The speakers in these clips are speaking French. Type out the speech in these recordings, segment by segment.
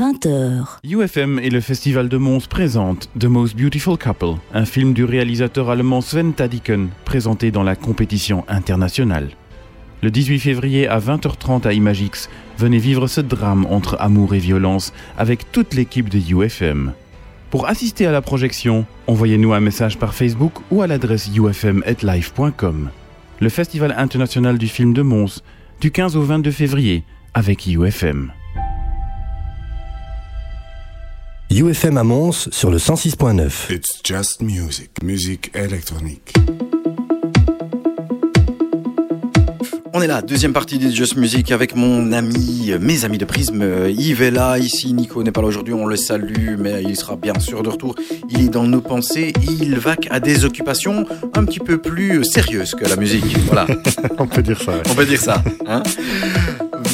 20h. UFM et le Festival de Mons présentent The Most Beautiful Couple, un film du réalisateur allemand Sven Tadiken, présenté dans la compétition internationale. Le 18 février à 20h30 à Imagix, venez vivre ce drame entre amour et violence avec toute l'équipe de UFM. Pour assister à la projection, envoyez-nous un message par Facebook ou à l'adresse ufm@live.com. Le Festival international du film de Mons, du 15 au 22 février, avec UFM. UFM à Mons sur le 106.9. It's just music, musique électronique. On est là, deuxième partie des Just Music avec mon ami, euh, mes amis de Prisme. Euh, Yves est là, ici Nico n'est pas là aujourd'hui, on le salue, mais il sera bien sûr de retour. Il est dans nos pensées, il vaque à des occupations un petit peu plus sérieuses que la musique. Voilà, On peut dire ça. ouais. on peut dire ça. Hein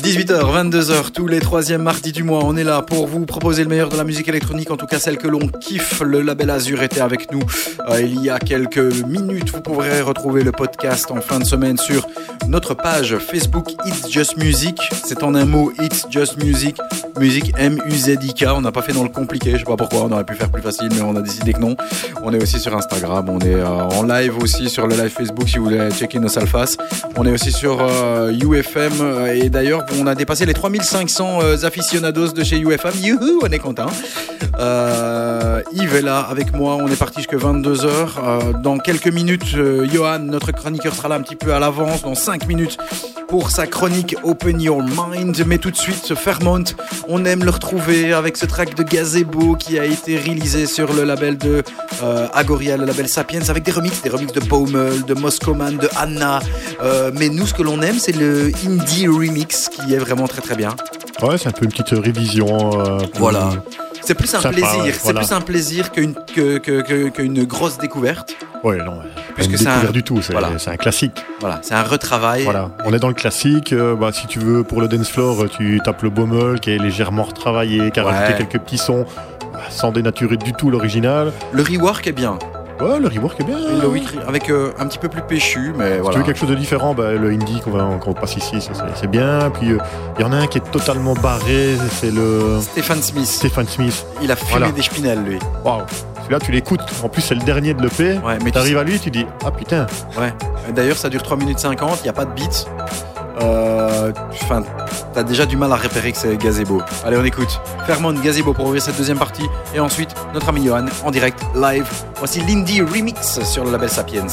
18h, 22h, tous les troisièmes mardis du mois, on est là pour vous proposer le meilleur de la musique électronique, en tout cas celle que l'on kiffe. Le label Azur était avec nous euh, il y a quelques minutes. Vous pourrez retrouver le podcast en fin de semaine sur notre page Facebook It's Just Music. C'est en un mot It's Just Music. Musique M-U-Z-I-K. On n'a pas fait dans le compliqué, je sais pas pourquoi. On aurait pu faire plus facile, mais on a décidé que non. On est aussi sur Instagram. On est euh, en live aussi sur le live Facebook si vous voulez checker nos sales faces. On est aussi sur euh, UFM. euh, Et d'ailleurs, on a dépassé les 3500 euh, aficionados de chez UFM. Youhou, on est content. Euh, Yves est là avec moi. On est parti jusqu'à 22h. Euh, dans quelques minutes, euh, Johan, notre chroniqueur, sera là un petit peu à l'avance. Dans 5 minutes pour sa chronique Open Your Mind. Mais tout de suite, Fairmont, on aime le retrouver avec ce track de Gazebo qui a été réalisé sur le label de euh, Agoria, le label Sapiens, avec des remixes, des remixes de Baumel, de Moscoman, de Anna. Euh, mais nous, ce que l'on aime, c'est le indie remix qui est vraiment très très bien. Ouais, c'est un peu une petite révision. euh, pour- Voilà. C'est plus un plaisir, c'est plus un plaisir qu'une que, que, grosse découverte. Ouais, non, Puisque pas c'est un- du tout. C'est voilà. un classique. Voilà, c'est un retravail. Voilà. On est dans le classique. euh, bah, si tu veux, pour le dance floor, euh, tu tapes le Baumel qui est légèrement retravaillé, qui a Ouais. rajouté quelques petits sons, bah, sans dénaturer du tout l'original. Le rework est bien. Ouais, le rework est bien. Le avec euh, un petit peu plus péchu, mais Si tu voilà. veux quelque chose de différent, bah, le indie qu'on va qu'on passe ici, c'est bien. Puis euh, il y en a un qui est totalement barré, c'est le Stéphane Smith, Stéphane Smith. il a fumé Voilà. des spinels lui. Waouh. Celui-là, tu l'écoutes. En plus, c'est le dernier de l'EP. Ouais, mais tu T'arrives à lui, tu dis Ah putain, Ouais. D'ailleurs, ça dure 3 minutes 50, il n'y a pas de beat. Euh, Enfin, t'as déjà du mal à repérer que c'est Gazebo. Allez, on écoute. Fairmont Gazebo pour ouvrir cette deuxième partie. Et ensuite, notre ami Johan en direct, live. Voici l'Indie Remix sur le label Sapiens.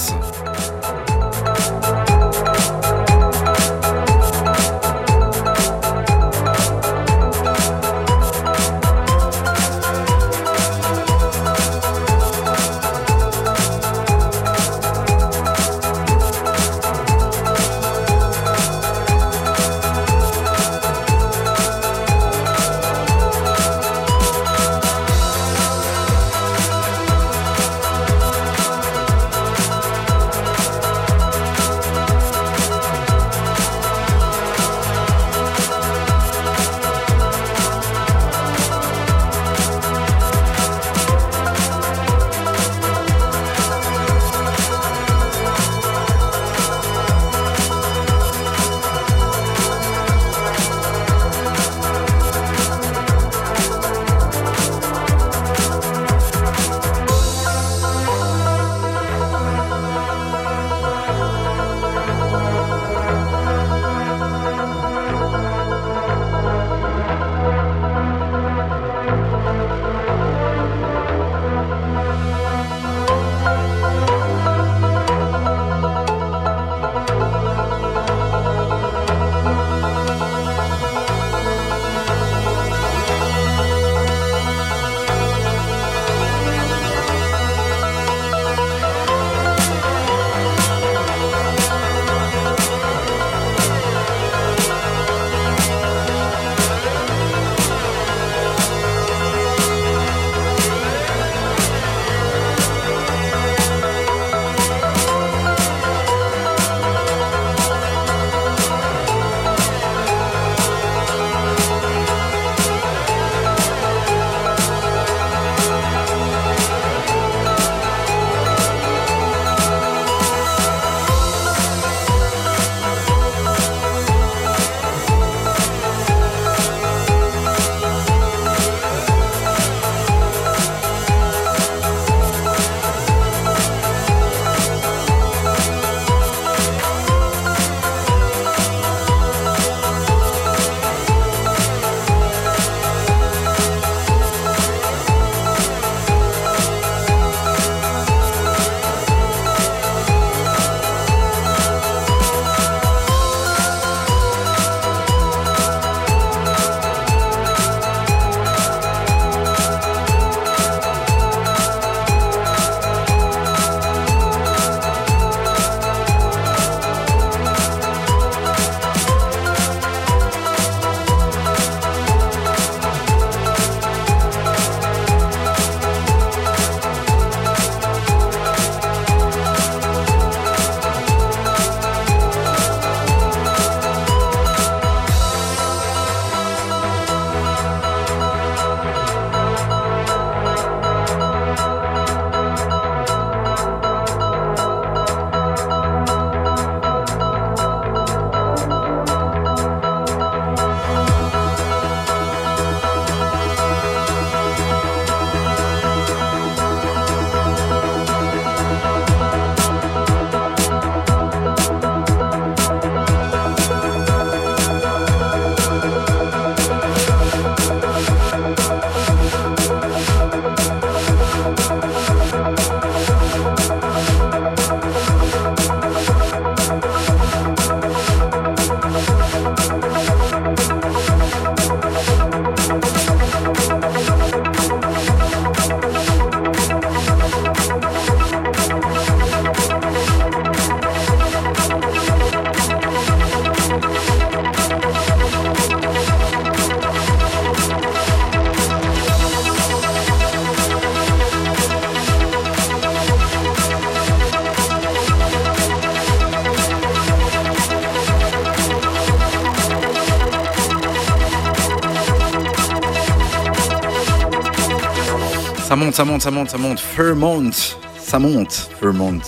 Ça monte, ça monte, ça monte. Fairmont. Ça monte. Fairmont.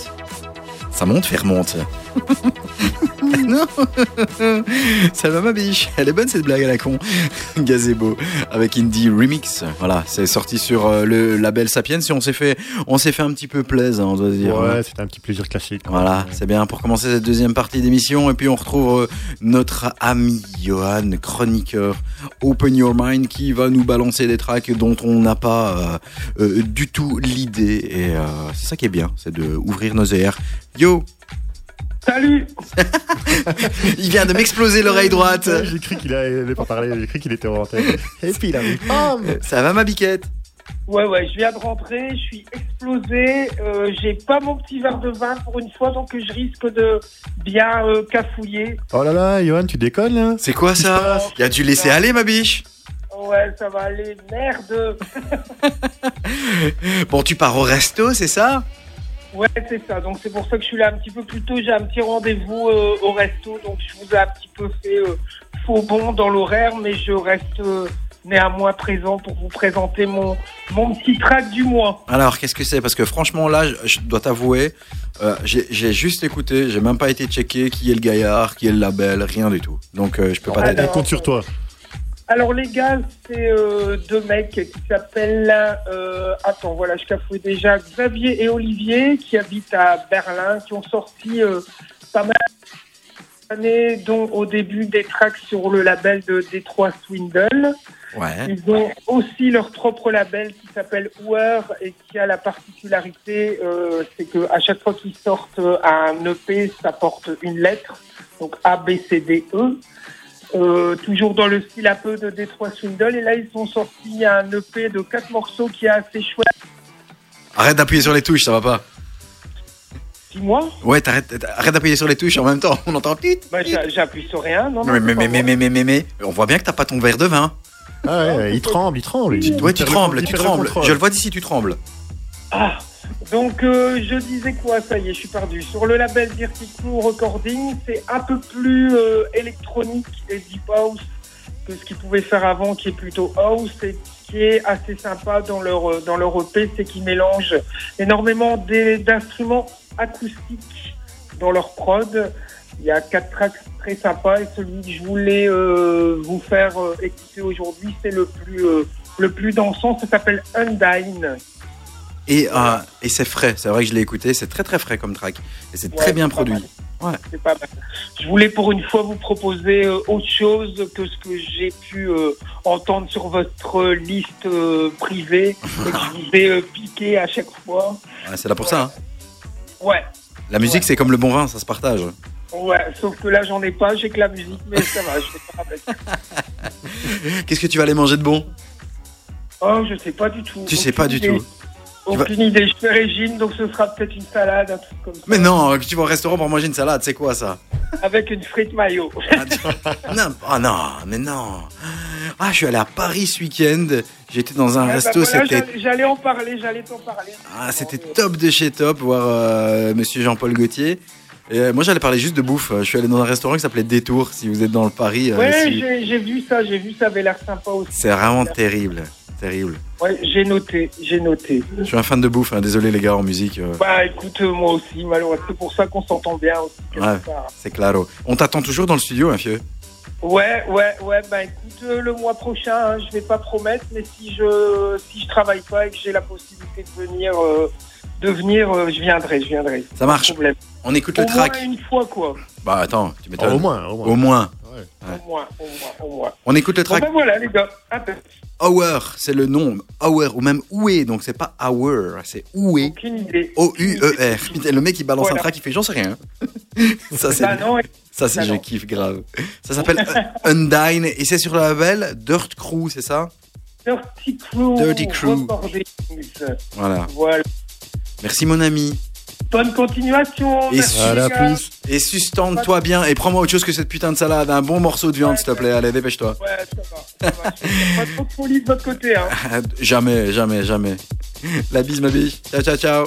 Ça monte, Fairmont. non Ça va ma biche Elle est bonne cette blague à la con. Gazebo avec Indie Remix. Voilà, c'est sorti sur euh, le label Sapiens et on s'est fait, on s'est fait un petit peu plaisir, on doit dire. Ouais, c'était un petit plaisir classique. Voilà, c'est bien pour commencer cette deuxième partie d'émission. Et puis on retrouve euh, notre ami Johan, chroniqueur Open Your Mind, qui va nous balancer des tracks dont on n'a pas euh, euh, du tout l'idée. Et euh, c'est ça qui est bien, c'est de ouvrir nos airs. Yo, Salut il vient de m'exploser l'oreille droite. J'ai cru qu'il allait pas parler, j'ai cru qu'il était en antenne. Et puis il arrive. Bam Ça va ma biquette? Ouais, ouais, je viens de rentrer, je suis explosé, euh, j'ai pas mon petit verre de vin pour une fois, donc je risque de bien euh, cafouiller. Oh là là, Johan, tu déconnes là C'est quoi ça Il a dû laisser aller ma biche? Ouais, ça va aller, merde Bon, tu pars au resto, c'est ça? Ouais, c'est ça, donc c'est pour ça que je suis là un petit peu plus tôt, j'ai un petit rendez-vous euh, au resto, donc je vous ai un petit peu fait euh, faux bon dans l'horaire, mais je reste euh, néanmoins présent pour vous présenter mon, mon petit track du mois. Alors, qu'est-ce que c'est? Parce que franchement, là, je, je dois t'avouer, euh, j'ai juste écouté, j'ai même pas été checké qui est le gaillard, qui est le label, rien du tout. Donc, euh, je peux pas Ah, t'aider. On compte sur toi. Alors les gars, c'est euh, deux mecs qui s'appellent... euh, attends, voilà, je cafouille déjà. Xavier et Olivier, qui habitent à Berlin, qui ont sorti euh, pas mal d'années, dont au début des tracks sur le label de Détroit Swindle. Ouais. Ils ont aussi leur propre label qui s'appelle Hour et qui a la particularité, euh, c'est que à chaque fois qu'ils sortent un EP, ça porte une lettre, donc A, B, C, D, E. Euh, toujours dans le style un peu de Détroit Swindle. Et là, ils ont sorti un EP de quatre morceaux qui est assez chouette. Arrête d'appuyer sur les touches, ça va pas. Dis-moi, Ouais, t'arrêtes- arrête d'appuyer sur les touches en même temps. On entend bah, j'a- j'appuie sur rien. Non, non, Mais, mais, mais, mais, moi. mais, mais, mais, on voit bien que t'as pas ton verre de vin. Ah ouais, il tremble, il tremble. il- Ouais, il tu trembles, il tu trembles. Je le vois d'ici, tu trembles. Ah, donc euh, je disais quoi? Ça y est, je suis perdu. Sur le label Crew Recording, c'est un peu plus euh, électronique et deep house que ce qu'ils pouvaient faire avant, qui est plutôt house. Et qui est assez sympa dans leur euh, dans leur EP, c'est qu'ils mélangent énormément d'instruments acoustiques dans leur prod. Il y a quatre tracks très sympas et celui que je voulais vous faire écouter aujourd'hui, c'est le plus le plus dansant. Ça s'appelle Undine. Et, euh, et c'est frais, c'est vrai que je l'ai écouté, c'est très très frais comme track. Et c'est Ouais, très bien pas produit. Ouais. Pas mal. Je voulais pour une fois vous proposer euh, autre chose que ce que j'ai pu euh, entendre sur votre liste euh, privée et que je vous ai piqué à chaque fois. Ouais, c'est là pour ça. hein. Ouais, La musique, c'est comme le bon vin, ça se partage. ouais, sauf que là j'en ai pas, j'ai que la musique, mais ça va, je vais faire avec. Qu'est-ce que tu vas aller manger de bon? Oh, je sais pas du tout. Tu sais pas du tout. Aucune idée, je fais régime, donc ce sera peut-être une salade, un truc comme ça. Mais non, que tu vas au restaurant pour manger une salade, c'est quoi ça? Avec une frite mayo. Ah, non, ah non, mais non. Ah, je suis allé à Paris ce week-end. J'étais dans un Ouais, bah resto, voilà, c'était j'allais- en parler, j'allais t'en parler. ah, c'était top de chez top, voir euh, Monsieur Jean-Paul Gaultier. Et, euh, moi, j'allais parler juste de bouffe. Je suis allé dans un restaurant qui s'appelait Détour. Si vous êtes dans le Paris, euh, Ouais, si- j'ai vu ça, j'ai vu ça, avait l'air sympa aussi. c'est vraiment terrible, terrible. Ouais, j'ai noté, j'ai noté. Je suis un fan de bouffe. hein. Désolé les gars en musique, euh, Bah écoute, euh, moi aussi, malheureusement, c'est pour ça qu'on s'entend bien aussi. Ouais. c'est claro. On t'attend toujours dans le studio, hein, fieu? Ouais, ouais, ouais, bah écoute, euh, le mois prochain, hein, je vais pas promettre, mais si je si je travaille pas et que j'ai la possibilité de venir, euh, de venir, euh, je viendrai, je viendrai. Ça marche. problème. On écoute Au le track. moins une fois, quoi. Bah attends, tu Oh, m'étonnes. au moins, au moins. Au moins. Au moins, au moins, au moins. On écoute le Bon track. ben voilà, les gars. Un peu. Hour, c'est le nom. Hour, ou même Oué, donc c'est pas Hour, c'est Oué. Aucune idée. O-U-E-R. Putain, le mec il balance Voilà. un track, il fait j'en sais rien. ça c'est Bah non, ça c'est bah je non. kiffe grave. Ça s'appelle Un- Undine et c'est sur le label Dirt Crew, c'est ça? Dirty Crew. Dirty Crew. Voilà. Voilà. Merci mon ami. Bonne continuation. Et merci, Voilà, les gars. plus. Et sustente-toi bien et prends-moi autre chose que cette putain de salade, un bon morceau de viande Ouais, s'il te plaît. Allez, dépêche-toi. Ouais, ça va. Ça va. pas trop de folie de votre côté, hein. jamais, jamais, jamais. La bise ma biche. Ciao, ciao, ciao.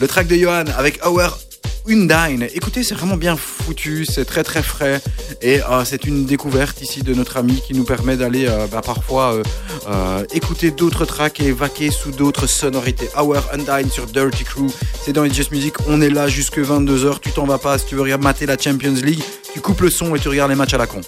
Le track de Johan avec Hour Undine. Écoutez, c'est vraiment bien foutu, c'est très très frais et euh, c'est une découverte ici de notre ami qui nous permet d'aller euh, bah, parfois euh, écouter d'autres tracks et vaquer sous d'autres sonorités. Our Undine sur Dirty Crew, c'est dans les Just Music, on est là jusque 22h, tu t'en vas pas si tu veux mater la Champions League, tu coupes le son et tu regardes les matchs à la con.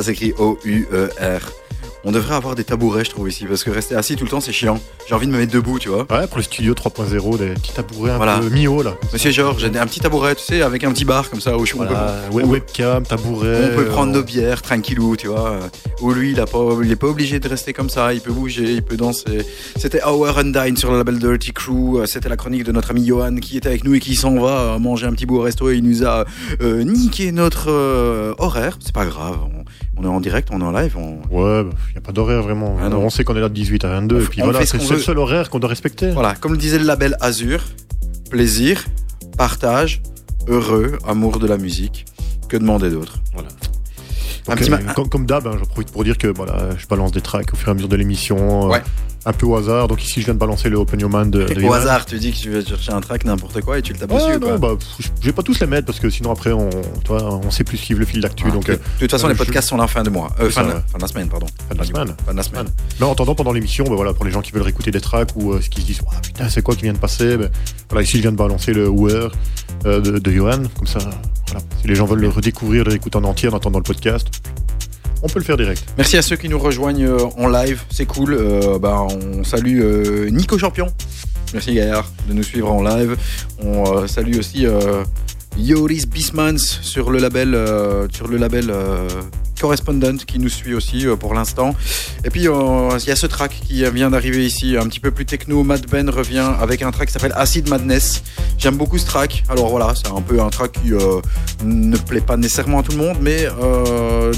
Ça s'écrit O-U-E-R. On devrait avoir des tabourets, je trouve, ici, parce que rester assis tout le temps, c'est chiant. J'ai envie de me mettre debout, tu vois. Ouais, pour le studio 3.0, des petits tabourets un Voilà. peu mi-haut, là. Monsieur Georges, j'ai un petit tabouret, tu sais, avec un petit bar comme ça, où je- on peut- Voilà, on webcam, tabouret. On peut prendre euh, nos bières tranquillou, tu vois. Où lui, il a pas, il est pas obligé de rester comme ça. Il peut bouger, il peut danser. C'était Hour and Dine sur le label Dirty Crew. C'était la chronique de notre ami Johan qui était avec nous et qui s'en va manger un petit bout au resto et il nous a euh, niqué notre euh, horaire. C'est pas grave. On, est en direct, on est en live. On... Ouais, il n'y a pas d'horaire vraiment. Ah on sait qu'on est là de 18 à 22, On et puis voilà, ce c'est le seul horaire qu'on doit respecter. Voilà, comme le disait le label Azur, plaisir, partage, heureux, amour de la musique. Que demander d'autre? Voilà. Donc, euh, comme d'hab, hein, j'en profite pour dire que voilà, je balance des tracks au fur et à mesure de l'émission, euh, Ouais. Un peu au hasard. Donc ici, je viens de balancer le Open Your Man de, de Au hasard, tu dis que tu veux chercher un track n'importe quoi et tu le tapes Ouais, dessus. non, quoi. bah, pff, je vais pas tous les mettre parce que sinon après, on, toi, on sait plus suivre le fil d'actu. Ah, donc, de euh, de toute façon, euh, les je- podcasts sont là fin de mois. Euh, fin, de, fin de la semaine, pardon. Fin de la semaine. Fin de la semaine. Mais en attendant, pendant l'émission, ben voilà, pour les gens qui veulent réécouter des tracks ou euh, ce qui se disent, Ah, putain, c'est quoi qui vient de passer ben, Voilà, ici, je viens de balancer le Where de, de Johan. Comme ça, voilà, si les gens veulent le redécouvrir, le réécouter en entier en attendant le podcast, on peut le faire direct. Merci à ceux qui nous rejoignent euh, en live, c'est cool. Euh, bah, on salue euh, Nico Champion. Merci Gaillard de nous suivre en live. On salue aussi Yoris Bismans sur le label, Correspondent qui nous suit aussi euh, pour l'instant. Et puis euh, il y a ce track qui vient d'arriver ici, un petit peu plus techno. Mad Ben revient avec un track qui s'appelle Acid Madness. J'aime beaucoup ce track. Alors voilà, c'est un peu un track qui euh, ne plaît pas nécessairement à tout le monde, mais euh,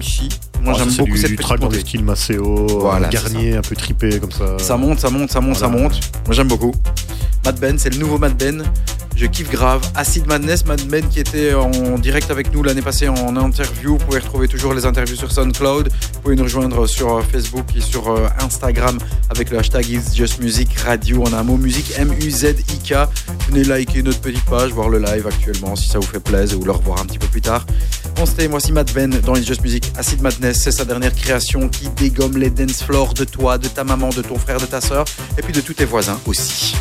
si. Moi Ah, j'aime beaucoup du, cette du track dans montée. le style Maceo, Voilà, Garnier, un peu tripé comme ça. Ça monte, ça monte, ça monte, ça monte. Moi j'aime beaucoup. Mad Ben, c'est le nouveau Mad Ben. Je kiffe grave. Acid Madness, Mad Ben qui était en direct avec nous l'année passée en interview. Vous pouvez retrouver toujours les interviews sur SoundCloud. Vous pouvez nous rejoindre sur euh, Facebook et sur euh, Instagram avec le hashtag It's Just Music Radio. On a un mot musique M-U-Z-I-K. Venez liker notre petite page, voir le live actuellement si ça vous fait plaisir ou le revoir un petit peu plus tard. On c'était moi aussi Mad Ben dans It's Just Music. Acid Madness, c'est sa dernière création qui dégomme les dance floors de toi, de ta maman, de ton frère, de ta soeur et puis de tous tes voisins aussi.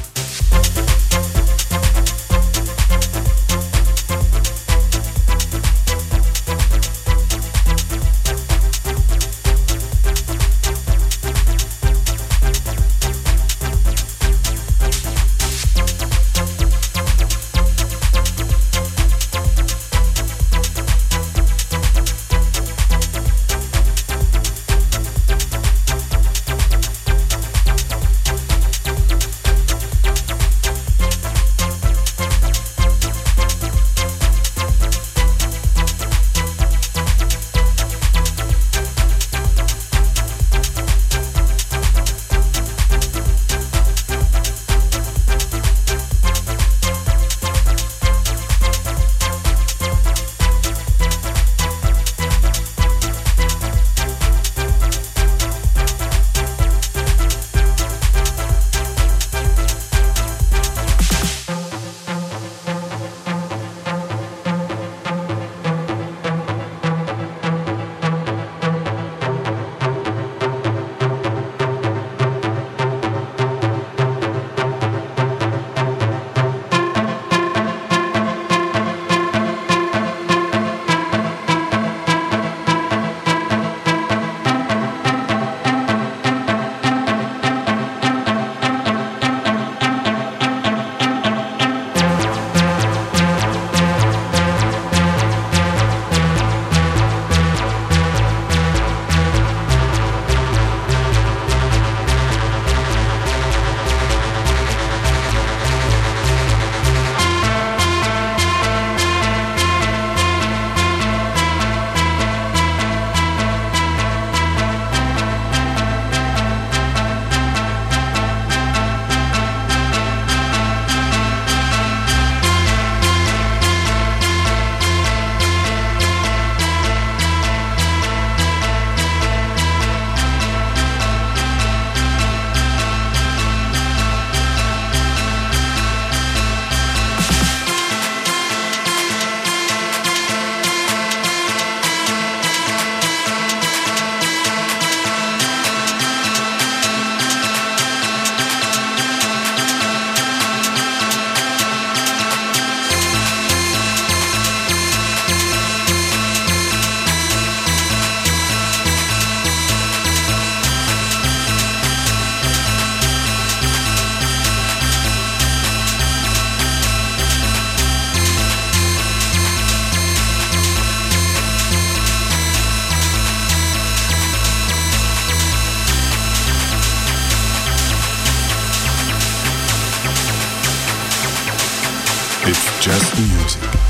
Just music.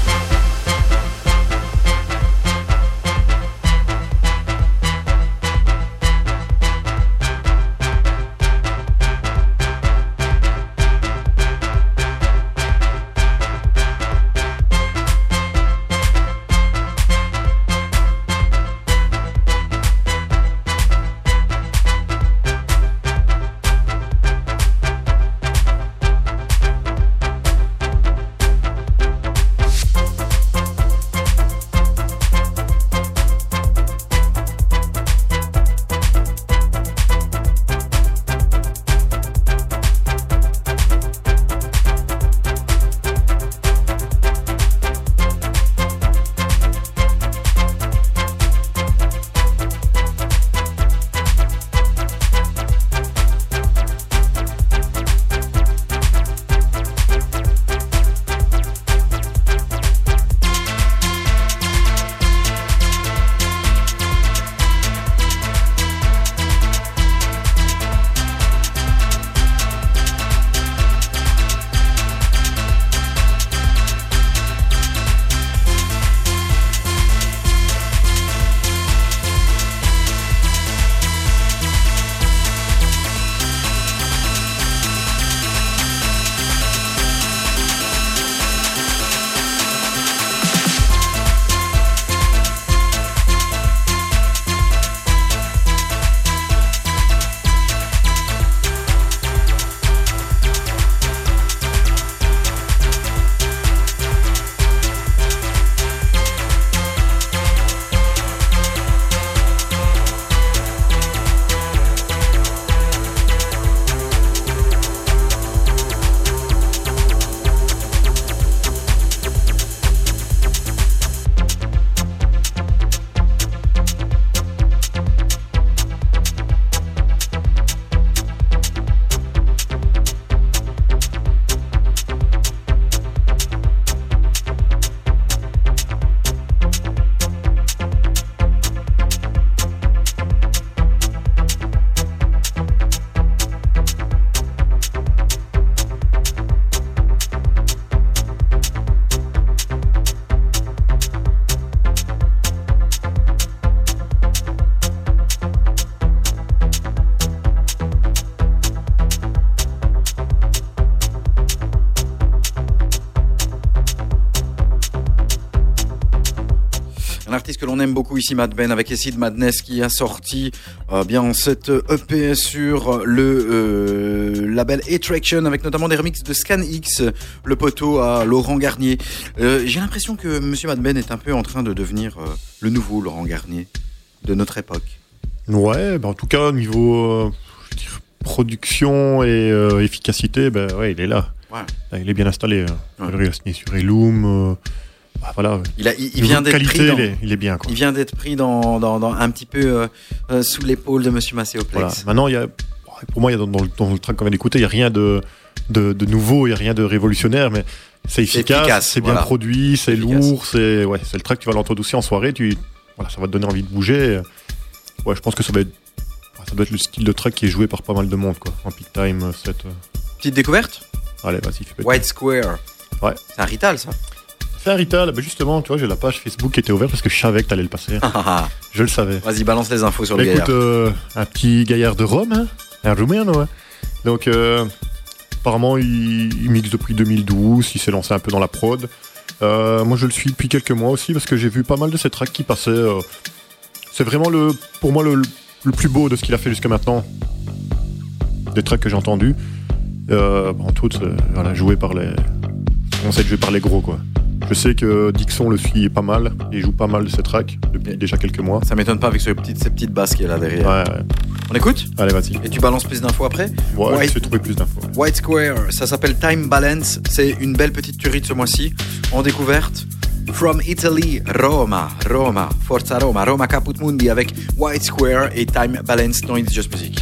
Aime beaucoup ici Mad Ben avec Acid Madness qui a sorti euh, bien cette EP sur le euh, label A-Traction avec notamment des remixes de Scan X, le poteau à Laurent Garnier. Euh, j'ai l'impression que Monsieur Mad Ben est un peu en train de devenir le nouveau Laurent Garnier de notre époque. Ouais, bah en tout cas niveau production et efficacité, ben ouais, il est là. il est bien installé. Hein. Il a signé sur Elum. Voilà. Il, a, il, vient d'être pris. Dans, il, est, bien. Il vient d'être pris dans, dans, un petit peu euh, euh, sous l'épaule de Monsieur Macéoplex. Voilà. Maintenant, il y a, pour moi, il y a dans, le, dans le track qu'on vient d'écouter, il n'y a rien de, de, de nouveau, il n'y a rien de révolutionnaire, mais c'est efficace, c'est bien produit, c'est lourd, c'est ouais, c'est le track que tu vas l'entendre aussi en soirée, tu, voilà, ça va te donner envie de bouger. Ouais, je pense que ça va être, ça doit être le style de track qui est joué par pas mal de monde, quoi. En peak time, set. Euh. Petite découverte? Allez, vas-y. White Square. Ouais. C'est un Rital, ça. Bah justement, tu vois, j'ai la page Facebook qui était ouverte parce que je savais que t'allais le passer. je le savais. Vas-y, balance les infos sur le écoute, euh, un petit gaillard de Rome, hein, un roumain, ouais. Donc, euh, apparemment, il, mixe depuis 2012, il s'est lancé un peu dans la prod. Euh, moi, je le suis depuis quelques mois aussi parce que j'ai vu pas mal de ses tracks qui passaient. c'est vraiment le, pour moi le, plus beau de ce qu'il a fait jusqu'à maintenant. Des tracks que j'ai entendus. en tout, voilà, joué par les. On sait jouer par les gros, quoi. Je sais que Dixon le suit pas mal et joue pas mal de ses tracks depuis déjà quelques mois. Ça m'étonne pas avec ces petites, ces petites basses qu'il y a là derrière. Ouais, On écoute Allez, vas-y. Et tu balances plus d'infos après Ouais, White... je vais trouver plus d'infos. White Square, ça s'appelle Time Balance. C'est une belle petite tuerie de ce mois-ci. En découverte. From Italy, Roma, Roma, Forza Roma, Roma Caput Mundi avec White Square et Time Balance dans It's Just Music.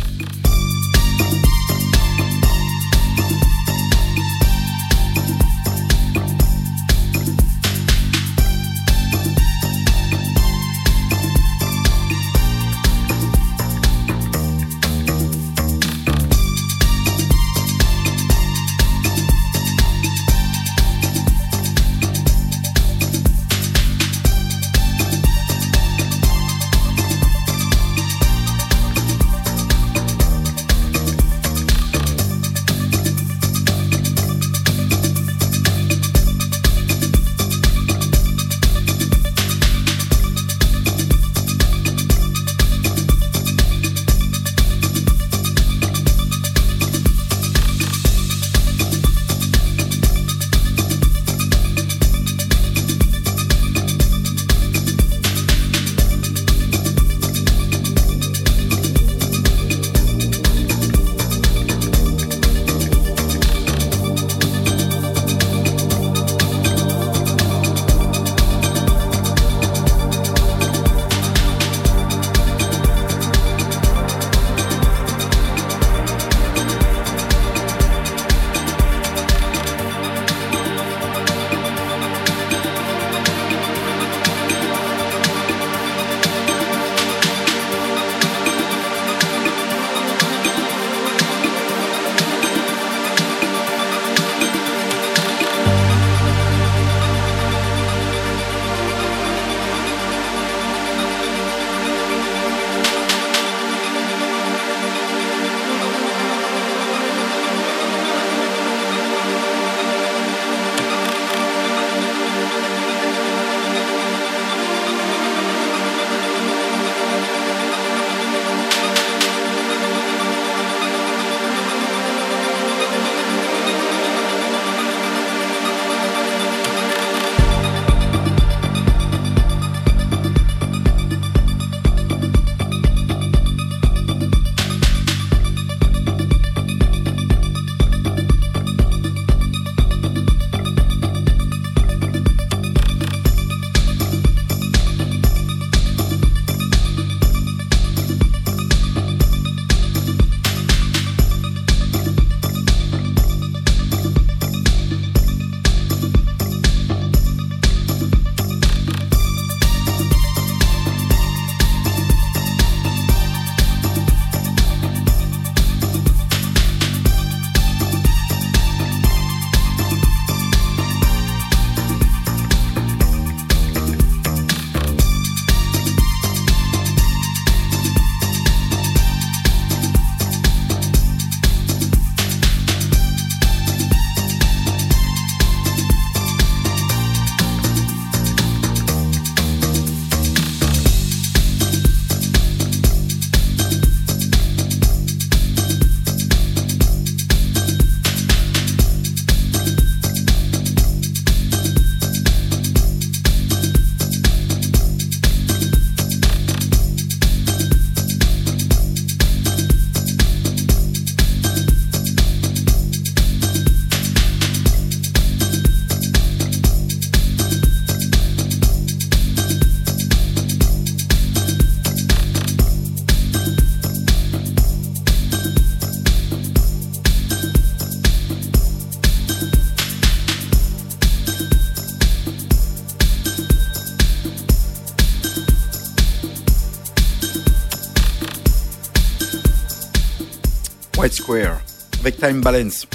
Time Balance.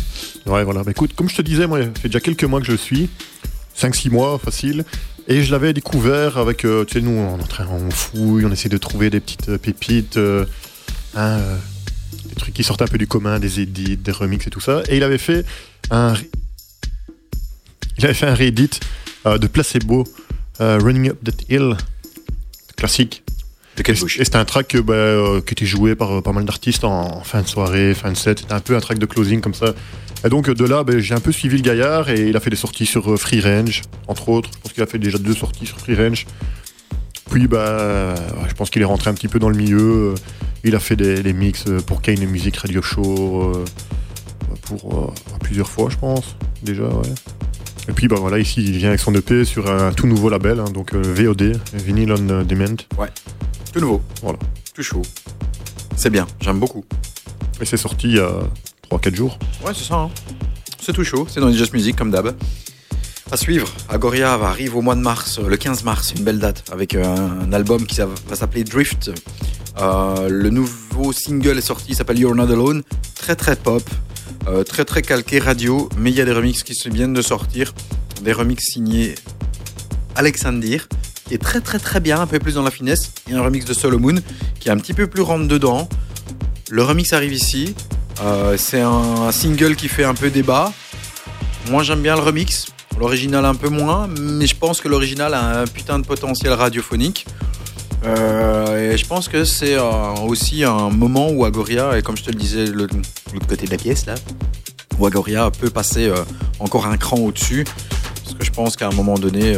Ouais, voilà. Bah, écoute, comme je te disais, moi, ça fait déjà quelques mois que je suis. 5-6 mois, facile. Et je l'avais découvert avec, euh, tu sais, nous, on, on fouille, on essaie de trouver des petites euh, pépites, euh, hein, euh, des trucs qui sortent un peu du commun, des edits, des remixes et tout ça. Et il avait fait un, il avait fait un réédit de Placebo, Running Up That Hill, classique. Et c'était un track euh, bah, euh, qui était joué par euh, pas mal d'artistes en, en fin de soirée, fin de set. C'était un peu un track de closing comme ça. Et donc de là, bah, j'ai un peu suivi le gaillard et il a fait des sorties sur euh, Free Range, entre autres. Je pense qu'il a fait déjà deux sorties sur Free Range. Puis bah, ouais, je pense qu'il est rentré un petit peu dans le milieu. Il a fait des, des mix pour Kane Music Radio Show pour plusieurs fois, je pense déjà. Ouais. Et puis bah voilà, ici il vient avec son EP sur un tout nouveau label, hein, donc euh, VOD, Vinyl on Demand. Tout nouveau. Voilà. Tout chaud. C'est bien, j'aime beaucoup. Et c'est sorti il y a 3-4 jours. Ouais, c'est ça. hein. C'est tout chaud, c'est dans les Just Music comme d'hab. À suivre, Agoria va arrive au mois de mars, euh, le 15 mars, une belle date, avec euh, un album qui va s'appeler Drift. Euh, le nouveau single est sorti, il s'appelle You're Not Alone. Très très pop, euh, très très calqué radio, mais il y a des remixes qui se viennent de sortir. Des remixes signés Alexandir, qui est très très très bien, un peu plus dans la finesse. Et un remix de Solomon, qui est un petit peu plus rentre dedans. Le remix arrive ici. Euh, c'est un single qui fait un peu débat. Moi j'aime bien le remix, l'original un peu moins, mais je pense que l'original a un putain de potentiel radiophonique. Euh, et je pense que c'est euh, aussi un moment où Agoria, et comme je te le disais, l'autre côté de la pièce là, où Agoria peut passer encore un cran au-dessus. Parce que je pense qu'à un moment donné,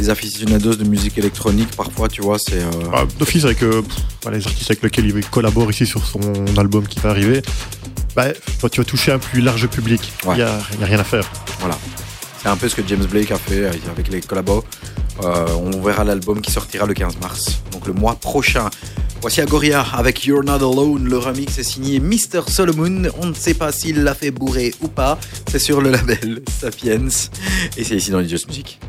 les aficionados de musique électronique, parfois, tu vois, c'est. euh, Ah, D'office avec euh, pff, voilà, les artistes avec lesquels il collabore ici sur son album qui va arriver, bah, tu vas toucher un plus large public. Il Ouais. n'y a, rien à faire. Voilà. C'est un peu ce que James Blake a fait avec les collabos. Euh, on verra l'album qui sortira le 15 mars, donc le mois prochain. Voici Agoria avec You're Not Alone. Le remix est signé Mr. Solomon. On ne sait pas s'il l'a fait bourrer ou pas. C'est sur le label Sapiens. Et c'est ici dans les Just Music.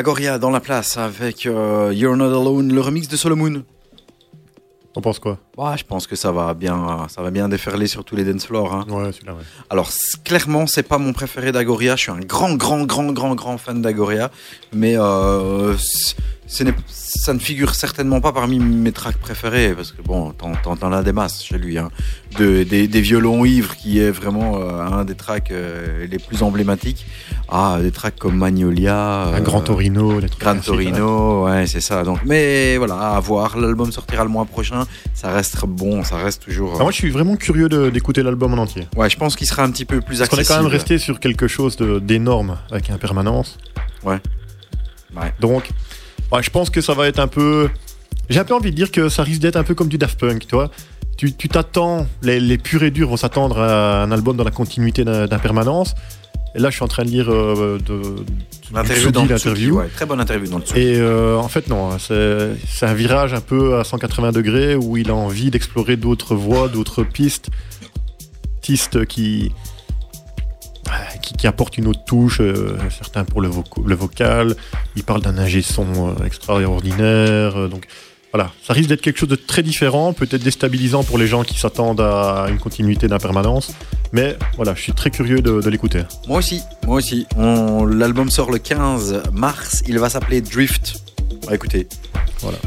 Agoria dans la place avec euh, You're Not Alone, le remix de Solomon. T'en penses quoi? Ouais, je pense que ça va bien, ça va bien déferler sur tous les dance floors. Hein. Ouais, celui-là, ouais. Alors clairement, c'est pas mon préféré d'Agoria. Je suis un grand, grand, grand, grand, grand fan d'Agoria, mais euh, ce ça ne figure certainement pas parmi mes tracks préférés parce que bon, t'en, t'en, t'en as des masses chez lui. Hein. De, des, des violons ivres qui est vraiment euh, un des tracks euh, les plus emblématiques. Ah, des tracks comme Magnolia, Un euh, Grand Torino, des trucs Gran classiques, ouais. Torino, ouais, c'est ça. Donc, mais voilà, à voir. L'album sortira le mois prochain. Ça reste bon, ça reste toujours. Ah, moi, je suis vraiment curieux d'écouter l'album en entier. Ouais, je pense qu'il sera un petit peu plus Parce qu'on est accessible. quand même resté sur quelque chose d'énorme avec impermanence. Ouais. Ouais. Donc, ouais, je pense que ça va être un peu. J'ai un peu envie de dire que ça risque d'être un peu comme du Daft Punk, tu vois. Tu t'attends, les, les purs et durs vont s'attendre à un album dans la continuité d'impermanence. Et là, je suis en train de lire euh, de, L'interview dans ouais, très bonne interview dans le. Et euh, en fait, non, c'est c'est un virage un peu à 180 degrés où il a envie d'explorer d'autres voies, d'autres pistes, pistes qui, qui, qui apportent une autre touche, euh, certains pour le, le vocal. Il parle d'un ingé son euh, extraordinaire. donc voilà, ça risque d'être quelque chose de très différent, peut-être déstabilisant pour les gens qui s'attendent à une continuité d'impermanence. Mais voilà, je suis très curieux de, de l'écouter. Moi aussi, moi aussi. L'album sort le 15 mars. Il va s'appeler Drift. On va écouter. Voilà.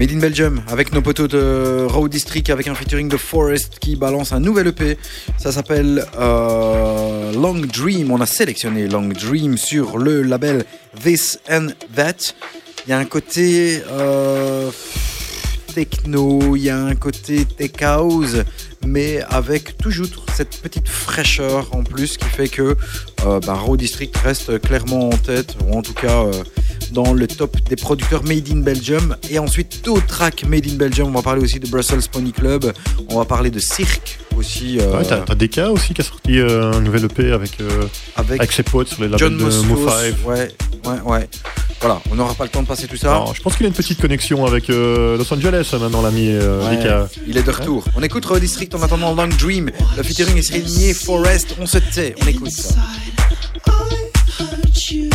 Made in Belgium, avec nos potos de Road District, avec un featuring de Forest qui balance un nouvel EP. Ça s'appelle euh, Long Dream. On a sélectionné Long Dream sur le label This and That. Il y a un côté euh, techno, il y a un côté tech house, mais avec toujours cette petite fraîcheur en plus qui fait que euh, bah, Raw District reste clairement en tête, ou en tout cas euh, dans le top des producteurs Made in Belgium. Et ensuite, d'autres tracks Made in Belgium. On va parler aussi de Brussels Pony Club, on va parler de Cirque aussi, euh, Ouais, t'as DK aussi qui a sorti euh, un nouvel EP avec, avec avec ses potes sur les labels John de Mostos. Mo5. Ouais, ouais, ouais. Voilà, on n'aura pas le temps de passer tout ça. Alors, je pense qu'il a une petite connexion avec Los Angeles maintenant, l'ami Ouais, DK. il est de retour. On écoute Raw District en attendant Long Dream. Le featuring est signé Forest. On se tait. On écoute ça. I heard you,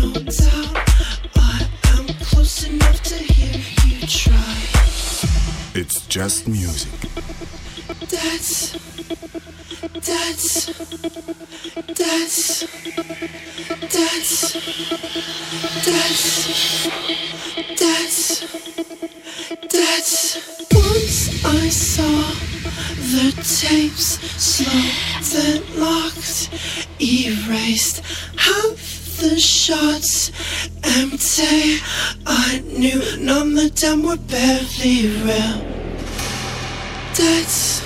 no doubt. I am close enough to hear you try. It's just music. That's, time were barely real. That's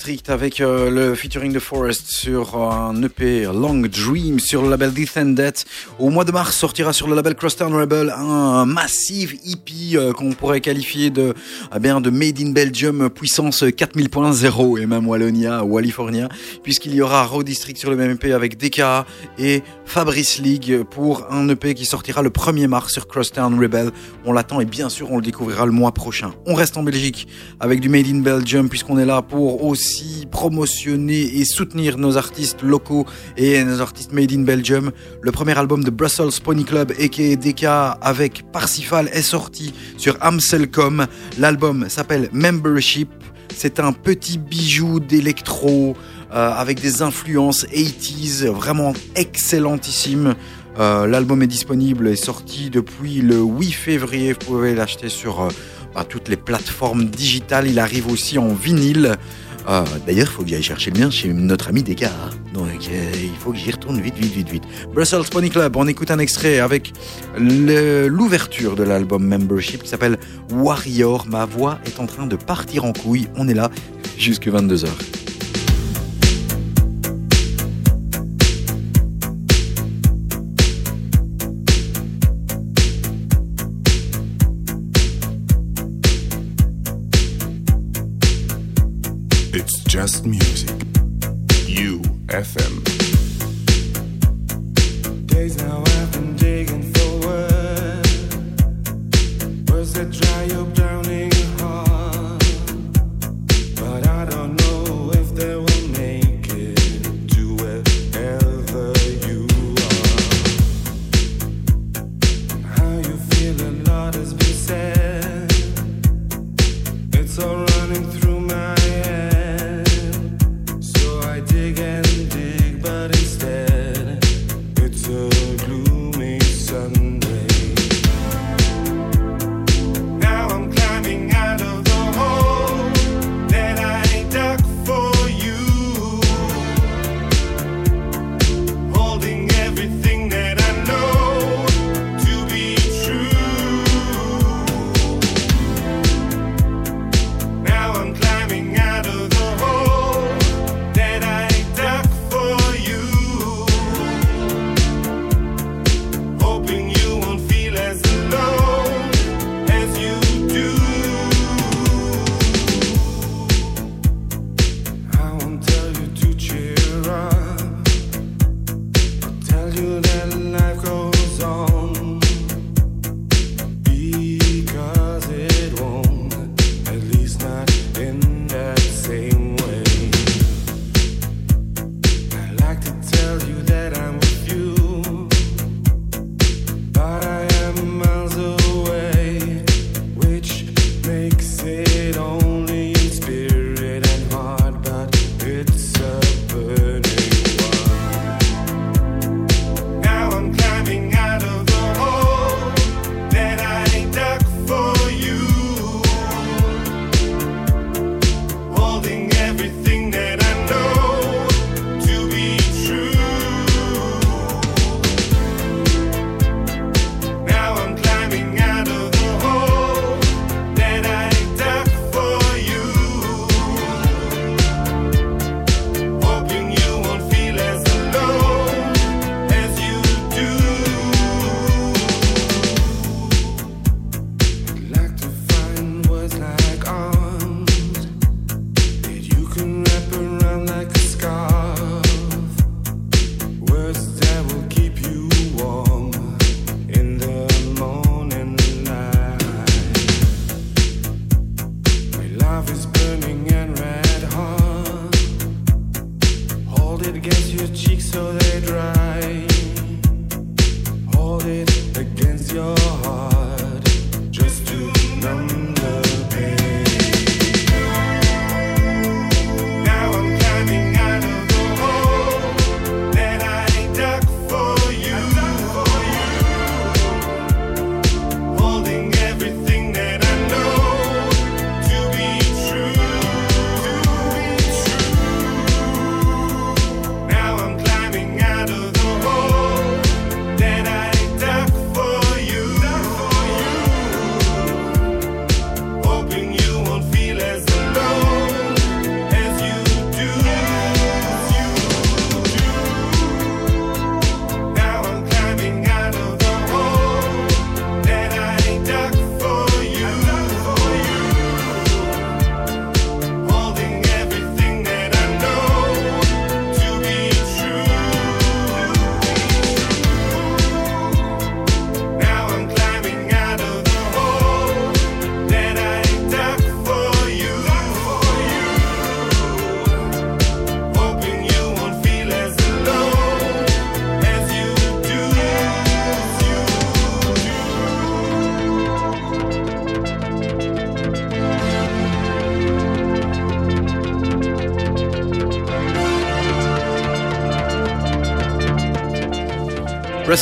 Avec euh, le featuring de Forest sur un EP Long Dream sur le label Death. Au mois de mars sortira sur le label Crosstown Rebel un massif EP euh, qu'on pourrait qualifier de eh bien de Made in Belgium puissance 4000.0 et même Wallonia California puisqu'il y aura Raw District sur le même EP avec DKA et Fabrice League pour un EP qui sortira le 1er mars sur Crosstown Rebel. On l'attend et bien sûr on le découvrira le mois prochain. On reste en Belgique avec du Made in Belgium puisqu'on est là pour aussi promotionner et soutenir nos artistes locaux et nos artistes Made in Belgium. Le premier album de Brussels Pony Club aka DK avec Parsifal est sorti sur Amselcom. L'album s'appelle Membership. C'est un petit bijou d'électro euh, avec des influences 80s vraiment excellentissime. Euh, L'album est disponible et sorti depuis le 8 février. Vous pouvez l'acheter sur euh, bah, toutes les plateformes digitales. Il arrive aussi en vinyle. Euh, D'ailleurs, il faut que j'aille chercher le mien chez notre ami Descartes. Donc, euh, il faut que j'y retourne vite, vite, vite, vite. Brussels Pony Club, on écoute un extrait avec l'ouverture de l'album Membership qui s'appelle Warrior. Ma voix est en train de partir en couille. On est là jusque 22h. It's just music. UFM. Days now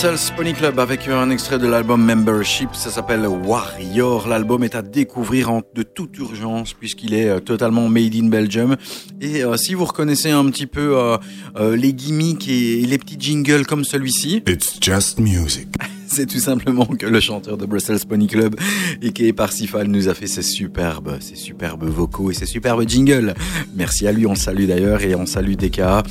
Brussels Pony Club avec un extrait de l'album Membership, ça s'appelle Warrior. L'album est à découvrir en, de toute urgence puisqu'il est euh, totalement made in Belgium. Et euh, si vous reconnaissez un petit peu euh, euh, les gimmicks et, et les petits jingles comme celui-ci, It's just music. c'est tout simplement que le chanteur de Brussels Pony Club, est Parsifal, nous a fait ses superbes, ses superbes vocaux et ses superbes jingles. Merci à lui, on le salue d'ailleurs et on salue DKA.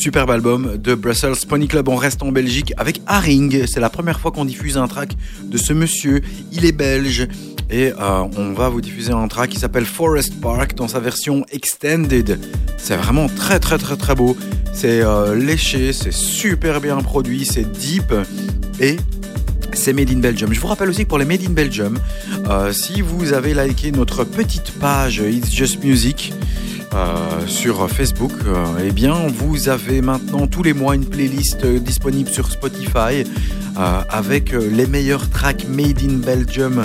Superbe album de Brussels Pony Club. On reste en Belgique avec Haring. C'est la première fois qu'on diffuse un track de ce monsieur. Il est belge. Et euh, on va vous diffuser un track qui s'appelle Forest Park dans sa version extended. C'est vraiment très très très très beau. C'est euh, léché, c'est super bien produit, c'est deep et c'est Made in Belgium. Je vous rappelle aussi que pour les Made in Belgium, euh, si vous avez liké notre petite page It's Just Music euh, sur Facebook, euh, eh bien vous avez maintenant tous les mois une playlist euh, disponible sur Spotify avec les meilleurs tracks Made in Belgium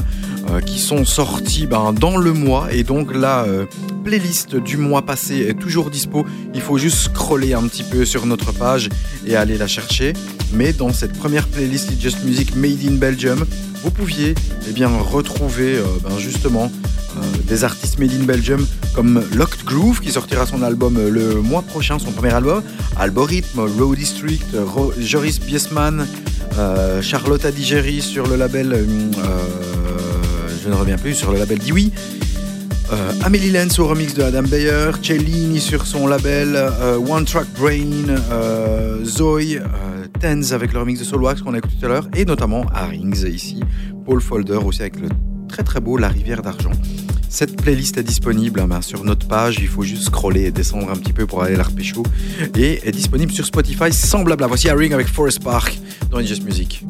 euh, qui sont sortis ben, dans le mois et donc la euh, playlist du mois passé est toujours dispo. Il faut juste scroller un petit peu sur notre page et aller la chercher. Mais dans cette première playlist Just Music Made in Belgium, vous pouviez eh retrouver euh, ben, justement des artistes made in Belgium comme Locked Groove qui sortira son album le mois prochain, son premier album, Algorithme, Row District, Ro- Joris Biesman, Charlotte Adigéry sur le label, je ne reviens plus, sur le label Dewey. Euh, Amélie Lenz au remix de Adam Beyer, Cellini sur son label, euh, One Track Brain, euh, Zoe, euh, Tenz avec le remix de Soulwax qu'on a écouté tout à l'heure, et notamment Harings ici, Paul Folder aussi avec le très très beau La Rivière d'Argent. Cette playlist est disponible hein, ben, sur notre page, il faut juste scroller et descendre un petit peu pour aller la repécho, et est disponible sur Spotify sans blabla. Voici Haring avec Forest Park dans Just Music.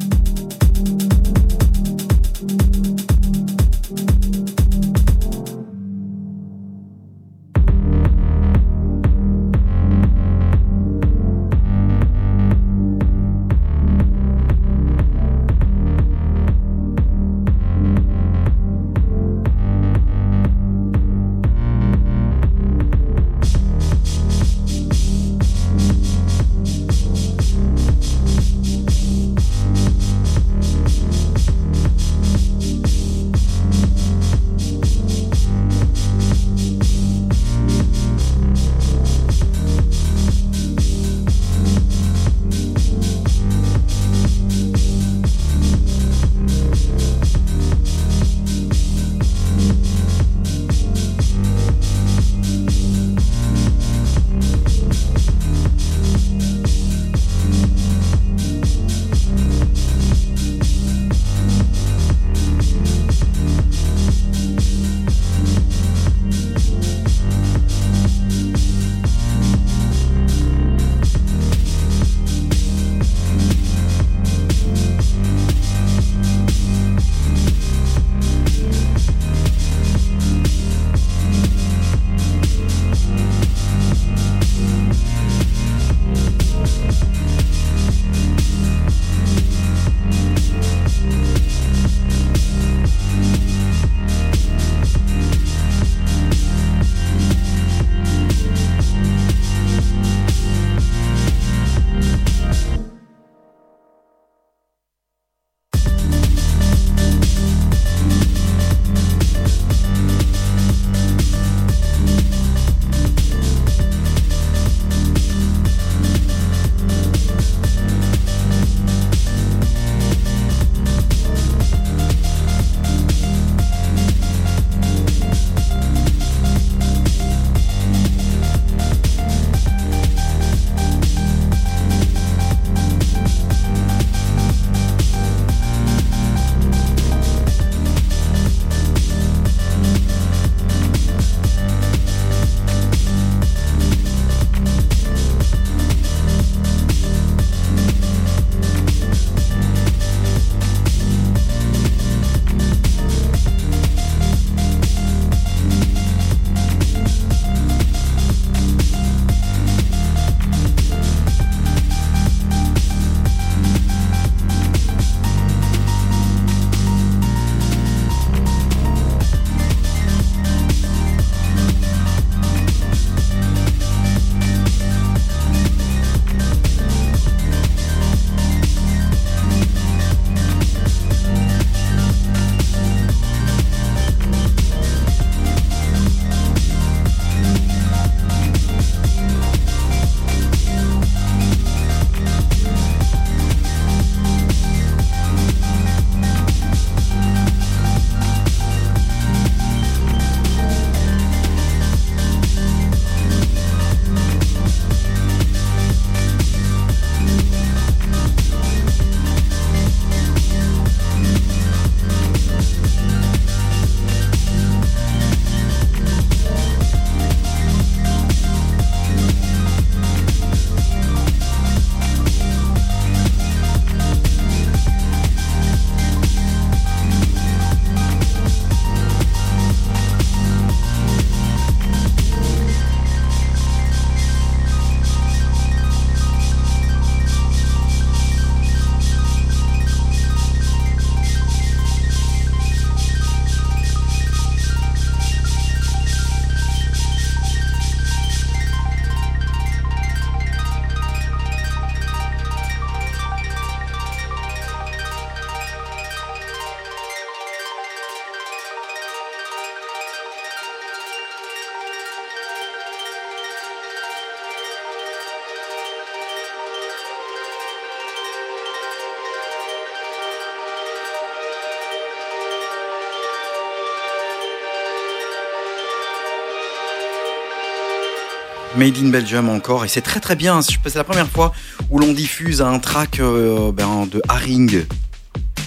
Made in Belgium encore, et c'est très très bien. C'est la première fois où l'on diffuse un track euh, ben, de Haring.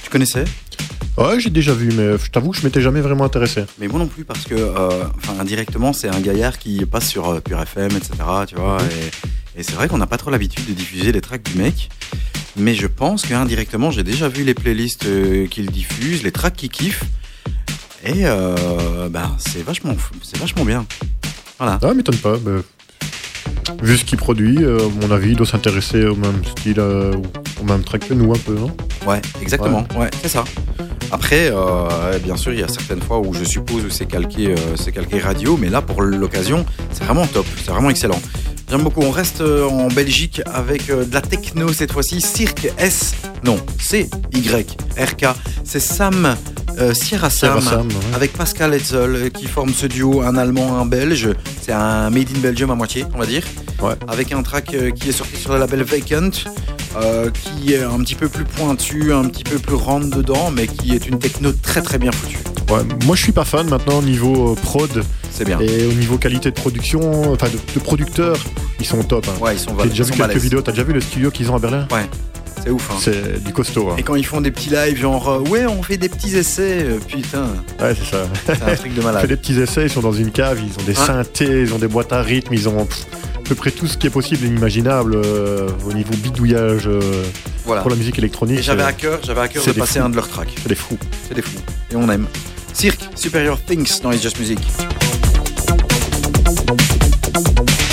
Tu connaissais? Ouais, j'ai déjà vu, mais je t'avoue que je m'étais jamais vraiment intéressé. Mais moi non plus, parce que, euh, indirectement, c'est un gaillard qui passe sur euh, Pure FM, etc. Tu vois, et, et c'est vrai qu'on n'a pas trop l'habitude de diffuser les tracks du mec. Mais je pense qu'indirectement, j'ai déjà vu les playlists qu'il diffuse, les tracks qu'il kiffe. Et euh, ben, c'est vachement, c'est vachement bien. Voilà. Ah, m'étonne pas. bah, vu ce qu'il produit, euh, à mon avis, il doit s'intéresser au même style, euh, au même track que nous un peu, non Ouais, exactement. Ouais, c'est ça. Après, euh, bien sûr, il y a certaines fois où je suppose que c'est calqué, c'est calqué radio, mais là, pour l'occasion, c'est vraiment top, c'est vraiment excellent. J'aime beaucoup. On reste euh, en Belgique avec euh, de la techno cette fois-ci. Cirque S, non, C Y R K. C'est Sam euh, Sierra Sam, Sierra Sam, ouais. avec Pascal Etzel euh, qui forme ce duo, un Allemand, un Belge. C'est un Made in Belgium à moitié, on va dire. Ouais. Avec un track qui est sorti sur le label Vacant, euh, qui est un petit peu plus pointu, un petit peu plus rentre dedans, mais qui est une techno très très bien foutue. Ouais, moi je suis pas fan maintenant au niveau prod C'est bien. et au niveau qualité de production, enfin de, de producteurs, ils sont au top. Hein. Ouais, ils sont, J'ai déjà vu quelques balèzes. vidéos, t'as déjà vu le studio qu'ils ont à Berlin? Ouais, c'est ouf. Hein. C'est du costaud. hein. Et quand ils font des petits lives, genre euh, ouais, on fait des petits essais, euh, putain, Ouais, c'est ça. c'est un truc de On fait malade. des petits essais, ils sont dans une cave, ils ont des synthés, ils ont des boîtes à rythme, ils ont pff, à peu près tout ce qui est possible et inimaginable euh, au niveau bidouillage euh, Voilà. pour la musique électronique. Et j'avais à cœur, j'avais à cœur de passer fous. un de leurs tracks. C'est des fous. C'est des fous. Et on aime. Cirque, Superior Things dans It's Just Music. Música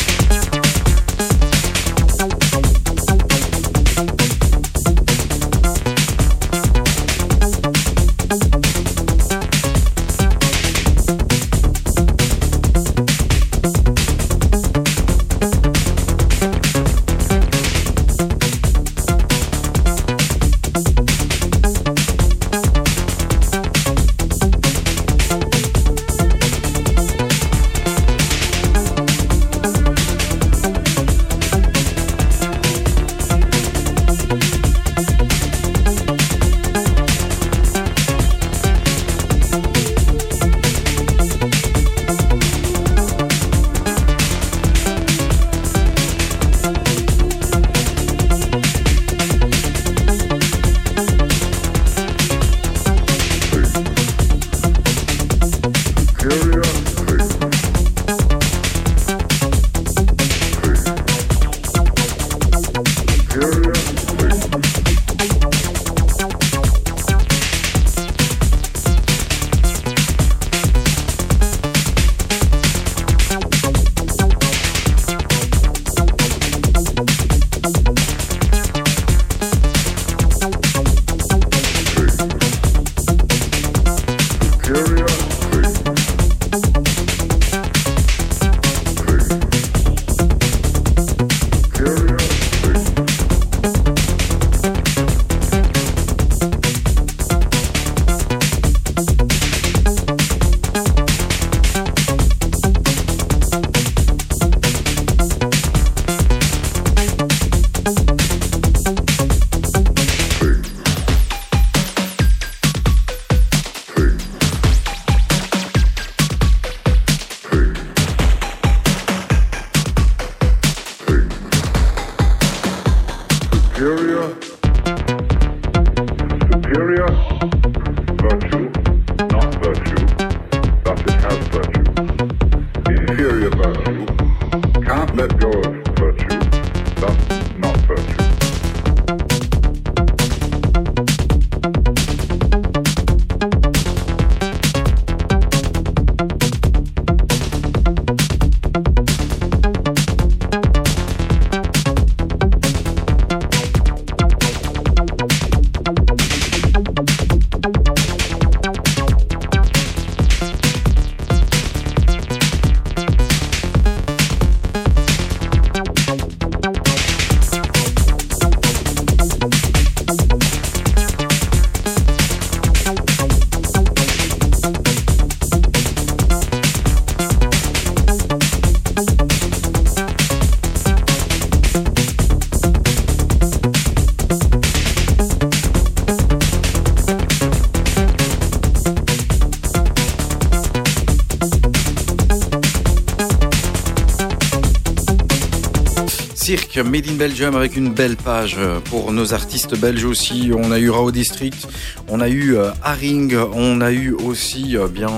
Made in Belgium avec une belle page euh, pour nos artistes belges aussi. On a eu Rao District, on a eu euh, Haring, on a eu aussi euh, bien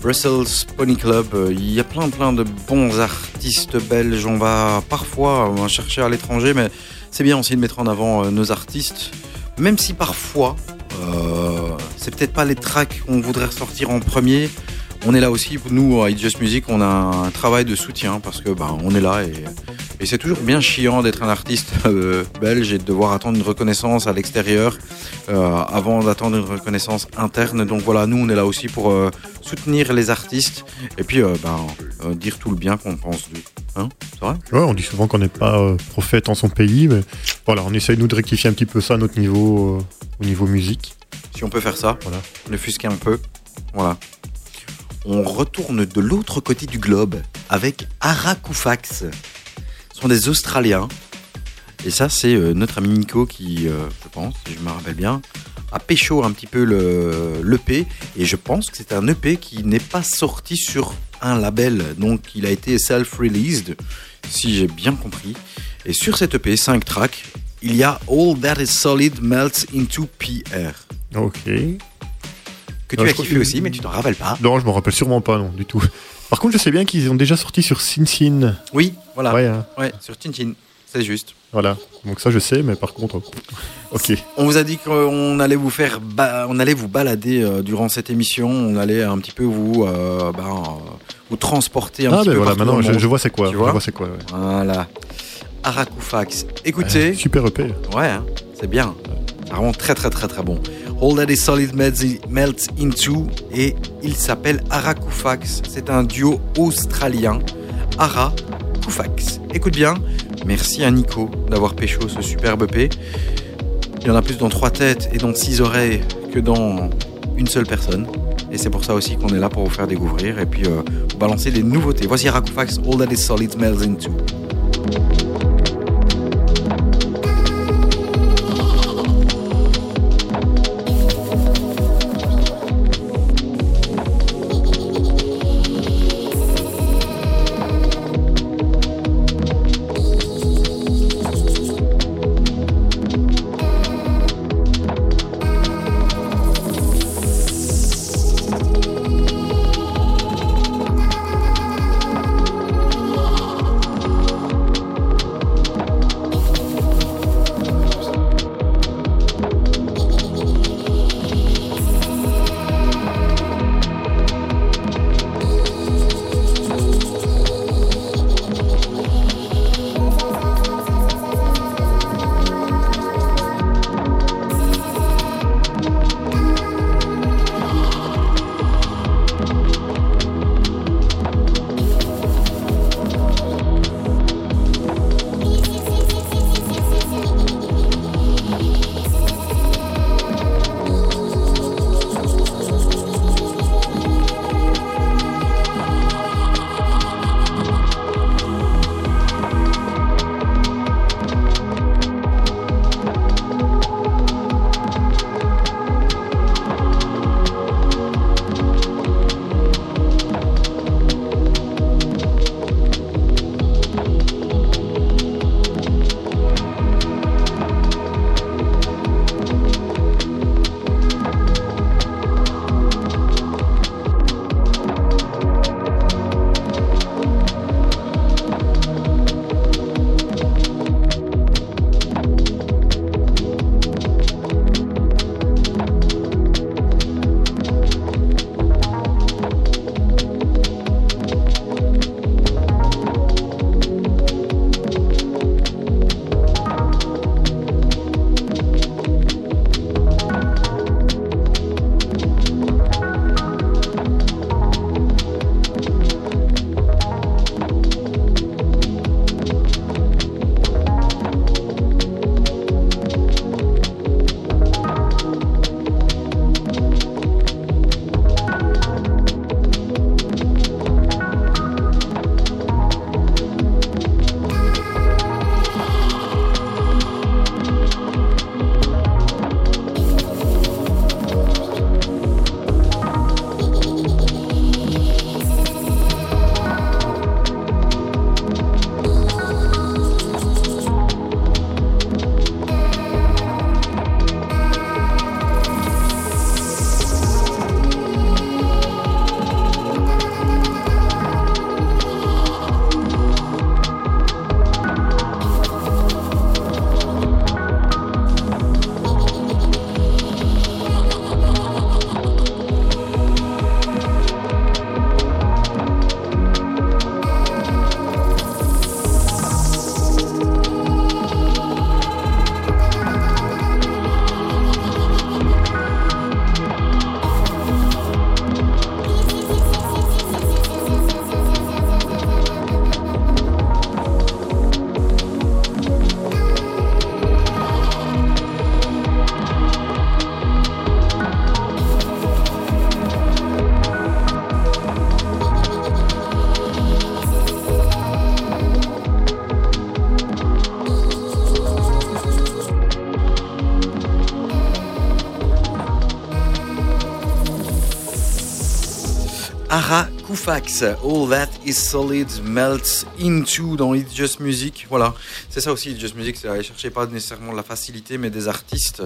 Brussels Pony Club. Il y a plein plein de bons artistes belges. On va parfois chercher à l'étranger, mais c'est bien aussi de mettre en avant nos artistes. Même si parfois, c'est peut-être pas les tracks qu'on voudrait ressortir en premier. On est là aussi, nous, à It's Just Music, on a un travail de soutien parce que ben, on est là et, et c'est toujours bien chiant d'être un artiste euh, belge et de devoir attendre une reconnaissance à l'extérieur euh, avant d'attendre une reconnaissance interne. Donc voilà, nous, on est là aussi pour euh, soutenir les artistes et puis ben, dire tout le bien qu'on pense d'eux. Hein? C'est vrai? Ouais, on dit souvent qu'on n'est pas prophète en son pays, mais voilà, on essaye nous de rectifier un petit peu ça à notre niveau, au niveau musique. Si on peut faire ça, Voilà. ne fût-ce qu'un peu. Voilà. On retourne de l'autre côté du globe avec Arakoufax. Ce sont des Australiens. Et ça, c'est euh, notre ami Nico qui, euh, je pense, si je me rappelle bien, a pécho un petit peu le l'EP. Et je pense que c'est un EP qui n'est pas sorti sur un label. Donc, il a été self-released, si j'ai bien compris. Et sur cet EP, 5 tracks, il y a All That Is Solid Melts Into PR. Ok. Que tu as kiffé que- aussi, mais tu t'en rappelles pas. Non, je me rappelle sûrement pas, non, du tout. Par contre, je sais bien qu'ils ont déjà sorti sur Sin. Oui, voilà. Ouais, hein, Ouais, sur Tintin. C'est juste. voilà. Donc ça, je sais, mais par contre, ok. On vous a dit qu'on allait vous faire, ba- on allait vous balader euh, durant cette émission. On allait un petit peu vous, euh, ben, euh, vous transporter un Ah, petit ben peu voilà, maintenant, je, vois c'est quoi. Tu je vois c'est quoi. ouais. Voilà. Arakoufax. Écoutez, Euh, super EP. ouais, hein, c'est bien. Vraiment très très très très bon. All That Is Solid Melts Into et il s'appelle Arakoufax. C'est un duo australien. Arakoufax. Écoute bien. Merci à Nico d'avoir pécho ce superbe EP. Il y en a plus dans trois têtes et dans six oreilles que dans une seule personne. Et c'est pour ça aussi qu'on est là pour vous faire découvrir et puis euh, balancer des nouveautés. Voici Arakoufax, All That Is Solid Melts Into. Koufax, All That Is Solid Melts Into dans It's Just Music. Voilà, c'est ça aussi, It's Just Music, c'est aller chercher pas nécessairement la facilité, mais des artistes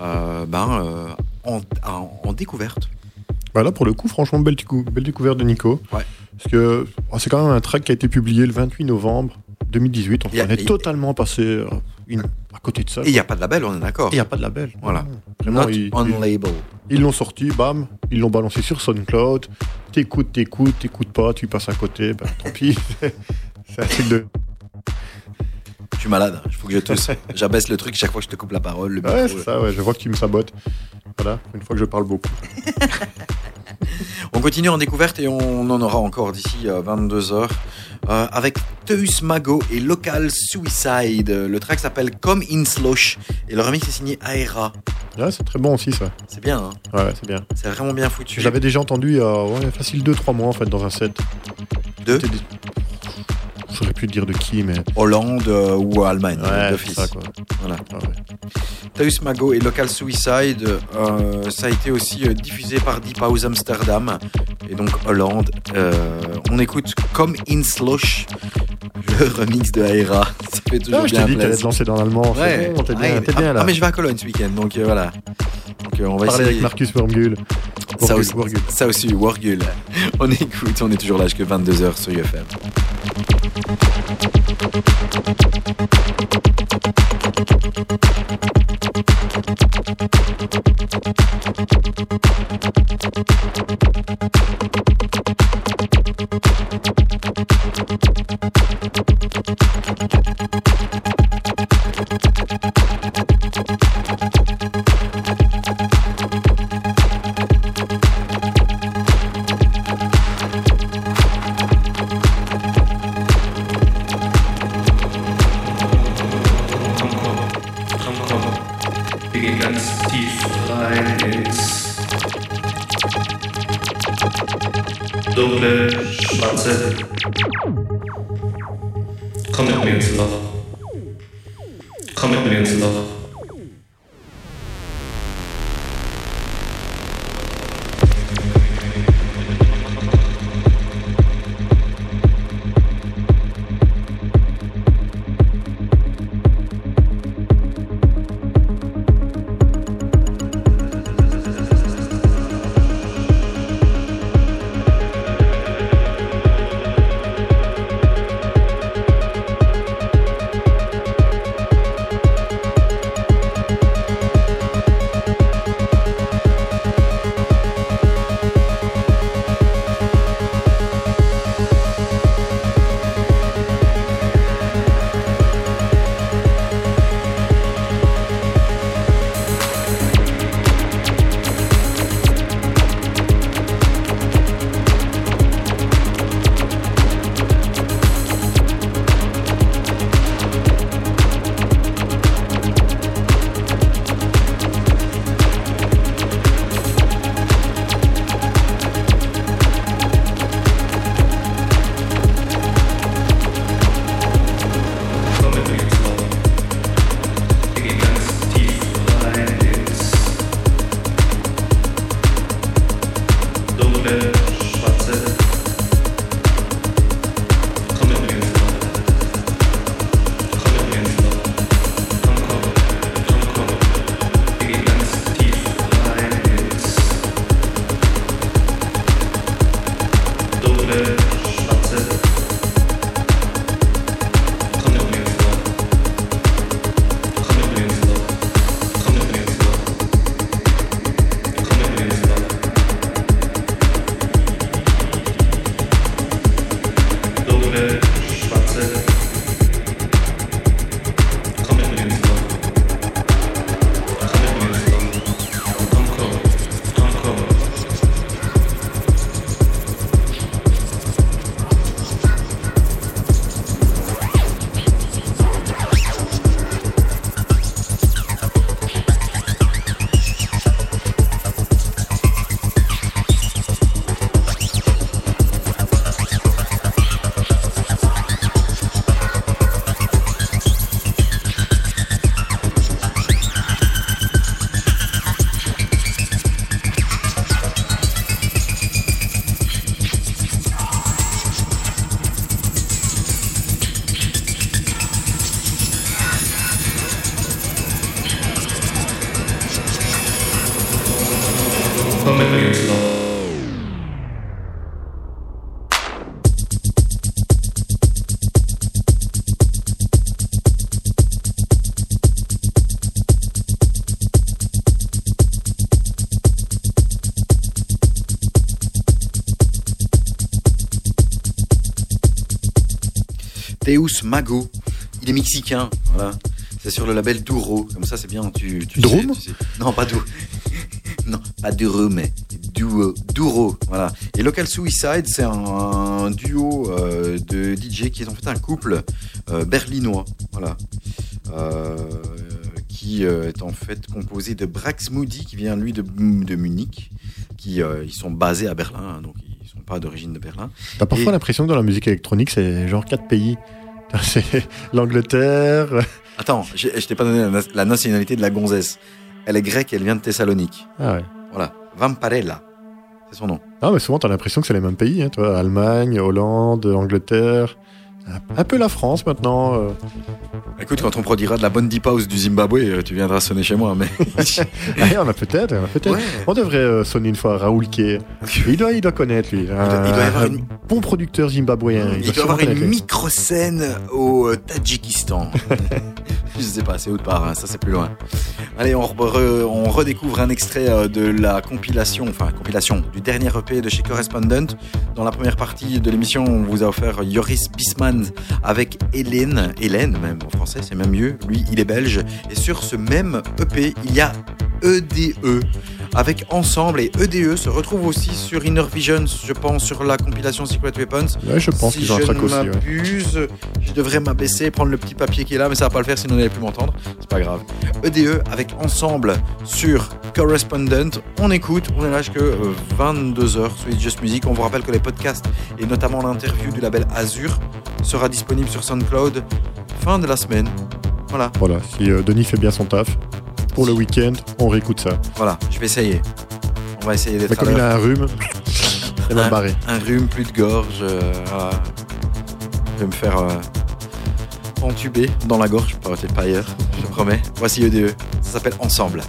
euh, ben, euh, en, en- en découverte. Bah là, pour le coup, franchement, belle, décou- belle découverte de Nico. Ouais. Parce que oh, c'est quand même un track qui a été publié le 28 novembre 2018. Il y a- on est totalement passé euh, une- à côté de ça. Et il n'y a pas de label, on est d'accord. Il n'y a pas de label. Voilà. Vraiment, Not ils on label. ils l'ont sorti, bam, ils l'ont balancé sur SoundCloud. T'écoutes, t'écoutes, t'écoutes pas, tu passes à côté, bah tant pis. c'est un truc de. Je suis malade, il faut que je tousse. J'abaisse le truc chaque fois que je te coupe la parole. Le Ouais, c'est ça, ouais, je vois que tu me sabotes. Voilà, une fois que je parle beaucoup. On continue en découverte et on en aura encore d'ici 22h avec Teus Mago et Local Suicide. Le track s'appelle Come in Slosh et le remix est signé Aera. Ouais, c'est très bon aussi, ça. C'est bien, hein Ouais, c'est bien. c'est vraiment bien foutu. Je l'avais déjà entendu il y a ouais, facile 2-3 mois en fait dans un set. De C'était des- J'aurais pu te dire de qui, mais. Hollande euh, ou Allemagne, Ouais, c'est d'office. ça quoi. Voilà. Ah ouais. Mago et Local Suicide, euh, ça a été aussi euh, diffusé par Deep House Amsterdam et donc Hollande. Euh, on écoute Come in Slosh, le remix de Aera. Ça fait toujours Ah, je bien t'ai dit que t'allais plaisir. te lancer dans l'allemand. c'est bon, t'es bien, Ouais. t'es ah, bien là. ah, mais je vais à Cologne ce week-end, donc voilà. On va Parler essayer. avec Marcus Wormgul. ça, aussi, Wormgul. ça aussi, Wargul. On écoute, on est toujours là jusqu'à 22h sur UFM. Mago. Il est mexicain, voilà. C'est sur le label Duro. Comme ça, c'est bien. Tu, tu Drum sais, tu sais. Non, pas Duro. non, pas Duro, mais Duo, Duro. Voilà. Et Local Suicide, c'est un, un duo euh, de DJ qui est en fait un couple euh, berlinois. Voilà. Euh, qui est en fait composé de Brax Moody, qui vient lui de, de Munich. Qui, ils sont basés à Berlin, hein, donc ils sont pas d'origine de Berlin. T'as parfois Et- l'impression que dans la musique électronique, c'est genre quatre pays. C'est l'Angleterre. Attends, je t'ai pas donné la nationalité de la gonzesse. Elle est grecque, elle vient de Thessalonique. Ah ouais. Voilà, Vamparella, c'est son nom. Ah, mais souvent, t'as l'impression que c'est les mêmes pays. Hein, toi. Allemagne, Hollande, Angleterre. Un- Un peu la France maintenant. euh. Écoute, quand on produira de la bonne deep house du Zimbabwe, euh, tu viendras sonner chez moi. Mais Ah, on a peut-être, on a peut-être. Ouais. On devrait euh, sonner une fois à Raoul Kay. Il doit, il doit connaître lui. Un, doit- il doit y avoir un une- bon producteur zimbabwéen. il doit sûrement avoir une lui. micro-scène au Tadjikistan. je sais pas, c'est autre part, hein, ça c'est plus loin. Allez, on, re- on redécouvre un extrait de la compilation, enfin compilation du dernier EP de chez Correspondent. Dans la première partie de l'émission, on vous a offert Joris Bisman avec Hélène, Hélène même en français, c'est même mieux. Lui, il est belge. Et sur ce même EP, il y a EDE avec Ensemble et EDE se retrouve aussi sur Inner Visions, je pense, sur la compilation Secret Weapons. Ouais, je pense si qu'ils ont un je track aussi. ouais. m'abuse, je devrais m'abaisser, prendre le petit papier qui est là, mais ça va pas le faire sinon vous n'allez plus m'entendre. C'est pas grave. EDE avec Ensemble sur Correspondent. On écoute, on est là jusque 22h sur It's Just Music. On vous rappelle que les podcasts et notamment l'interview du label Azure sera disponible sur SoundCloud fin de la semaine. Voilà, Voilà, si euh, Denis fait bien son taf, pour le week-end, on réécoute ça. voilà, je vais essayer. On va essayer d'être Mais comme il a un rhume, c'est mal barré. un rhume, plus de gorge. euh. Je vais me faire euh, entuber dans la gorge, pas- peut-être pas ailleurs, je promets. Voici EDE, ça s'appelle. Ensemble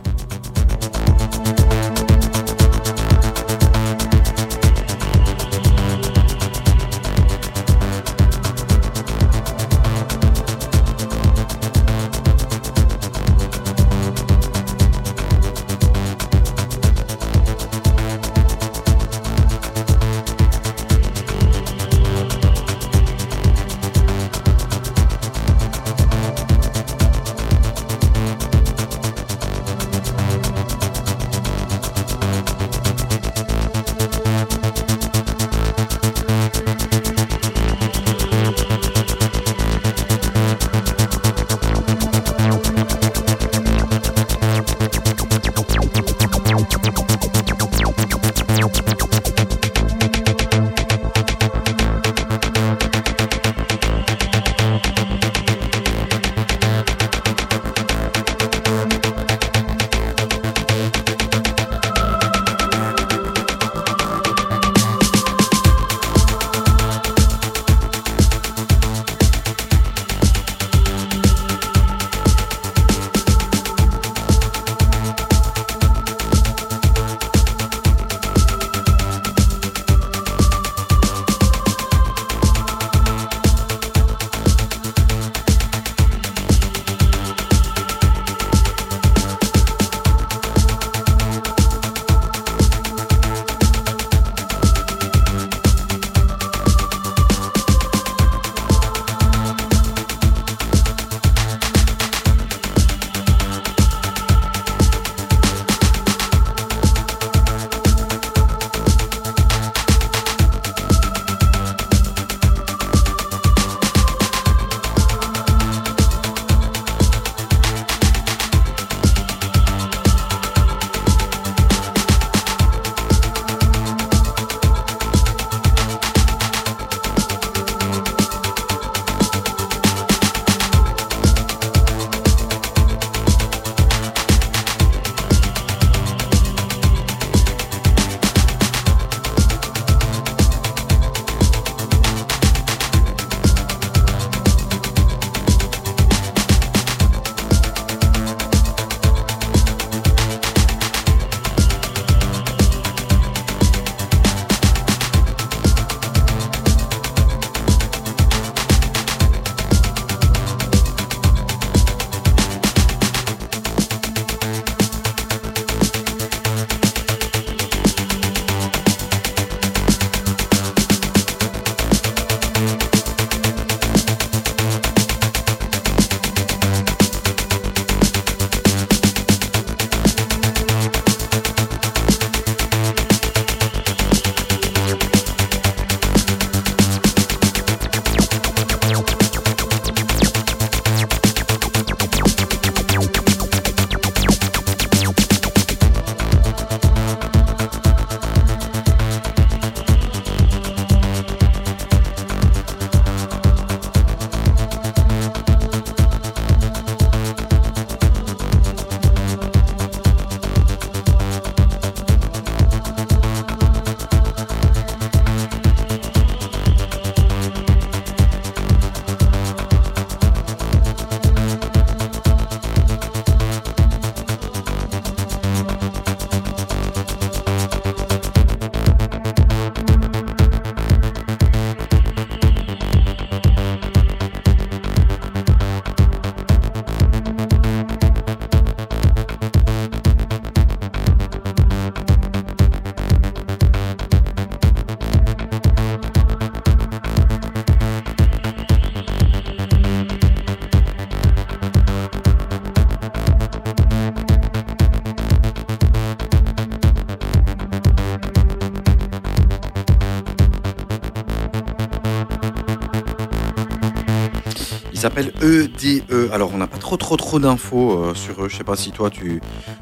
s'appellent EDE. Alors, on n'a pas trop, trop, trop d'infos euh, sur eux. Je sais pas si toi, tu,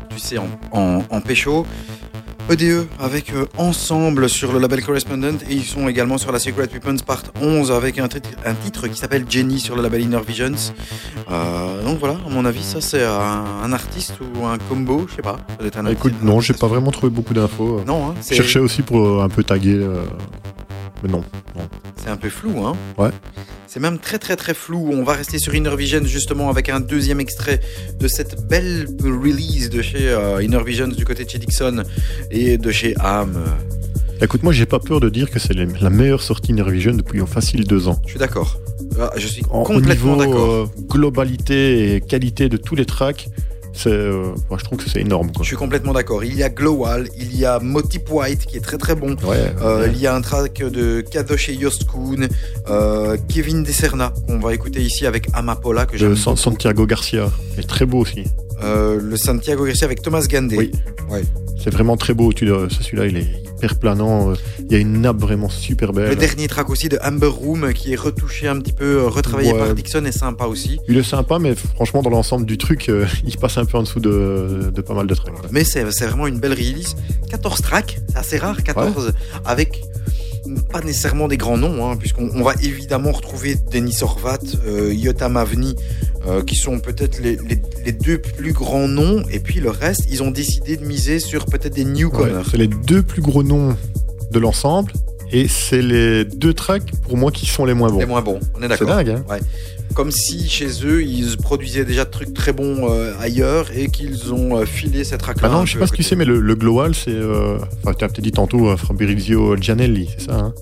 tu sais en, en, en pécho. EDE avec euh, Ensemble sur le label Correspondent et ils sont également sur la Secret Weapons Part 11 avec un, un titre qui s'appelle Jenny sur le label Inner Visions. Euh, donc voilà, à mon avis, ça c'est un, un artiste ou un combo, je sais pas. Ça doit être un Écoute, artiste- non, j'ai pas vraiment trouvé beaucoup d'infos. Non, hein, Je cherchais aussi pour euh, un peu taguer. euh, Mais non, non. c'est un peu flou. Hein. Ouais. C'est même très très très flou. On va rester sur Inner Visions justement avec un deuxième extrait de cette belle release de chez euh, Inner Visions du côté de chez Dixon et de chez Am. Écoute, moi, j'ai pas peur de dire que c'est la meilleure sortie Nervision depuis en facile deux ans. Je suis d'accord. Ah, je suis complètement d'accord. euh, globalité et qualité de tous les tracks, euh, moi, je trouve que c'est énorme. Quoi. Je suis complètement d'accord. Il y a Glowal, il y a Motip White qui est très très bon. Ouais, Euh, ouais. Il y a un track de Kadosh et Yostkun, euh, Kevin Desserna qu'on va écouter ici avec Amapola que Le j'aime. San- Santiago Garcia est très beau aussi. Le Santiago Garcia avec Thomas Gandé. Oui. C'est vraiment très beau. Celui-là, il est hyper planant. euh, Il y a une nappe vraiment super belle. Le dernier track aussi de Amber Room qui est retouché un petit peu, euh, retravaillé Ouais. par Dixon est sympa aussi. Il est sympa, mais franchement, dans l'ensemble du truc, euh, il passe un peu en dessous de, de pas mal de tracks. quoi. Mais c'est vraiment une belle release. 14 tracks, c'est assez rare, 14, avec pas nécessairement des grands noms, hein, puisqu'on on va évidemment retrouver Denis Horvat, euh, Yotam Avni, euh, qui sont peut-être les, les- les deux plus grands noms, et puis le reste, ils ont décidé de miser sur peut-être des Ouais, newcomers. c'est les deux plus gros noms de l'ensemble. Et c'est les deux tracks, pour moi, qui sont les moins bons. Les moins bons, on est C'est d'accord. dingue, hein Comme si chez eux, ils produisaient déjà de trucs très bons euh, ailleurs et qu'ils ont euh, filé cette track-là. Maintenant, un je sais peu pas à si tu sais, mais le, le Global, c'est. Enfin, tu as peut-être dit tantôt Fabrizio Gianelli, c'est ça hein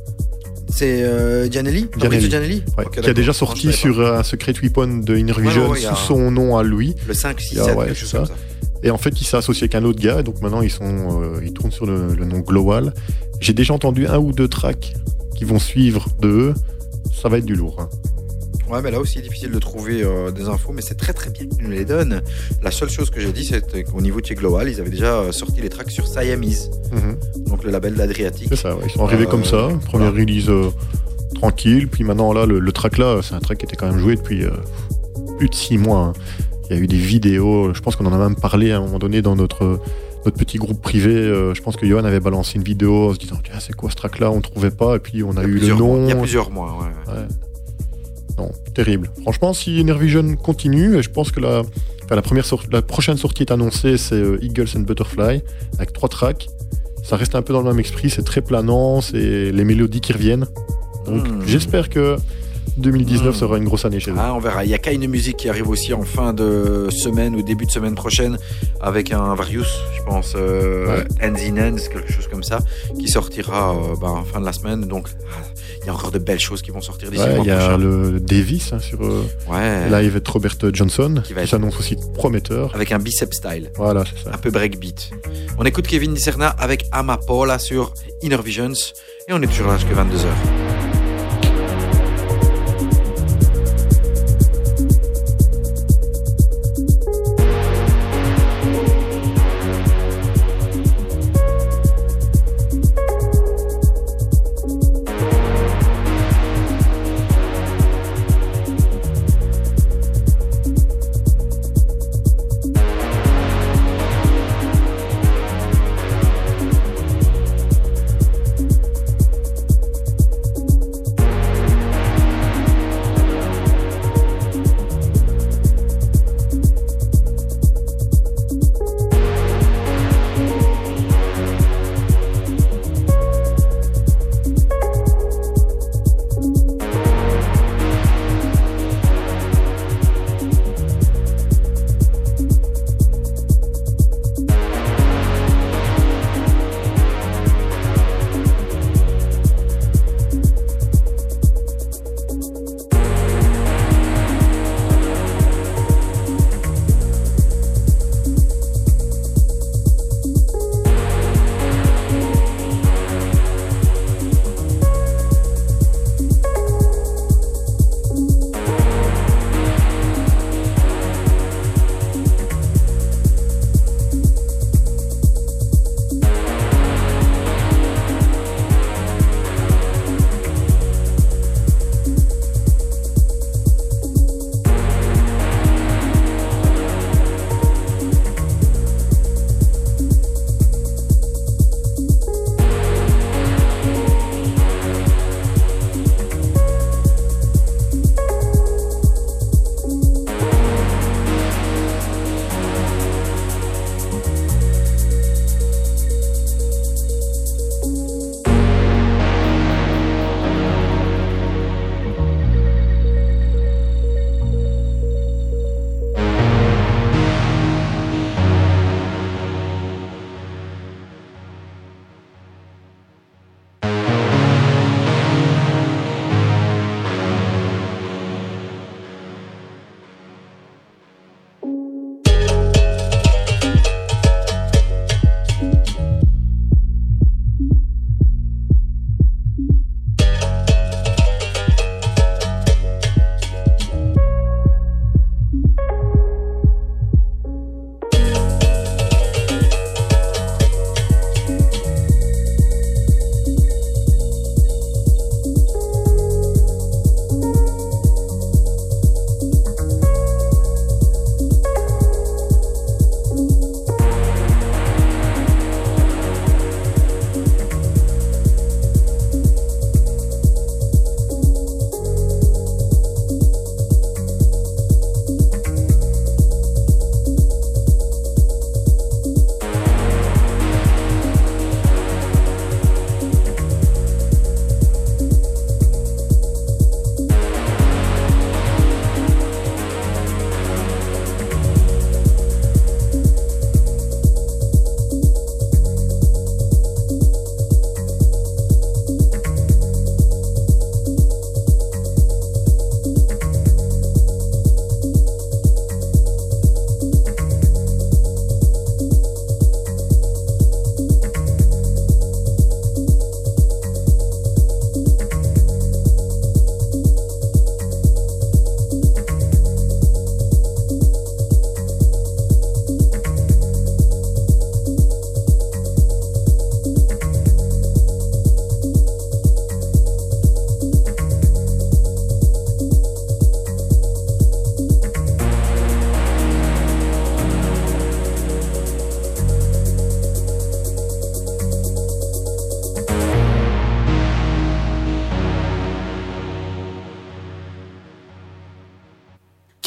C'est euh, Gianelli Gianelli Ouais, Ok, Qui a déjà sorti sur euh, un Secret Weapon de Inner Vision ouais, ouais, il y a sous son nom à lui. le 5, 6, Ah 7, ouais, quelque c'est chose ça. comme ça. Et en fait, il s'est associé avec un autre gars, et donc maintenant ils sont, euh, ils tournent sur le, le nom Global. J'ai déjà entendu un ou deux tracks qui vont suivre de eux. Ça va être du lourd. hein. Ouais, mais là aussi, difficile de trouver euh, des infos, mais c'est très très bien qu'ils nous les donnent. La seule chose que j'ai dit, c'est qu'au niveau de chez Global, ils avaient déjà euh, sorti les tracks sur Siamese, Mhm. donc le label d'Adriatique. C'est ça, ouais. ils sont arrivés Euh, comme ça. Première voilà. release euh, tranquille, puis maintenant là, le, le track là, c'est un track qui était quand même joué depuis plus de six mois. hein. Il y a eu des vidéos, je pense qu'on en a même parlé à un moment donné dans notre, notre petit groupe privé. euh, je pense que Johan avait balancé une vidéo en se disant Tiens, c'est quoi ce track là On trouvait pas, et puis on a Il y a eu le plusieurs mois- nom. Il y a plusieurs mois, ouais. Ouais. Non, terrible. Franchement, si Enervision continue, et je pense que la, enfin, la, première la prochaine sortie est annoncée, c'est euh, Eagles and Butterfly, avec trois tracks. Ça reste un peu dans le même esprit, c'est très planant, c'est les mélodies qui reviennent. Donc Hmm. j'espère que 2019 Hmm. sera une grosse année chez eux. Ah, on verra. Il y a Kaine Music qui arrive aussi en fin de semaine ou début de semaine prochaine avec un Varius, je pense, euh, Ends in Ends, quelque chose comme ça, qui sortira euh, ben, en fin de la semaine. Donc, ah, il y a encore de belles choses qui vont sortir d'ici Ouais, il y a prochain. le Davis hein, sur euh, Ouais, live avec Robert Johnson, Qui s'annonce aussi prometteur. avec un bicep style. Voilà, c'est ça. un peu breakbeat. On écoute Kevin Discerna avec Amapola sur Inner Visions et on est toujours là jusqu'à 22h.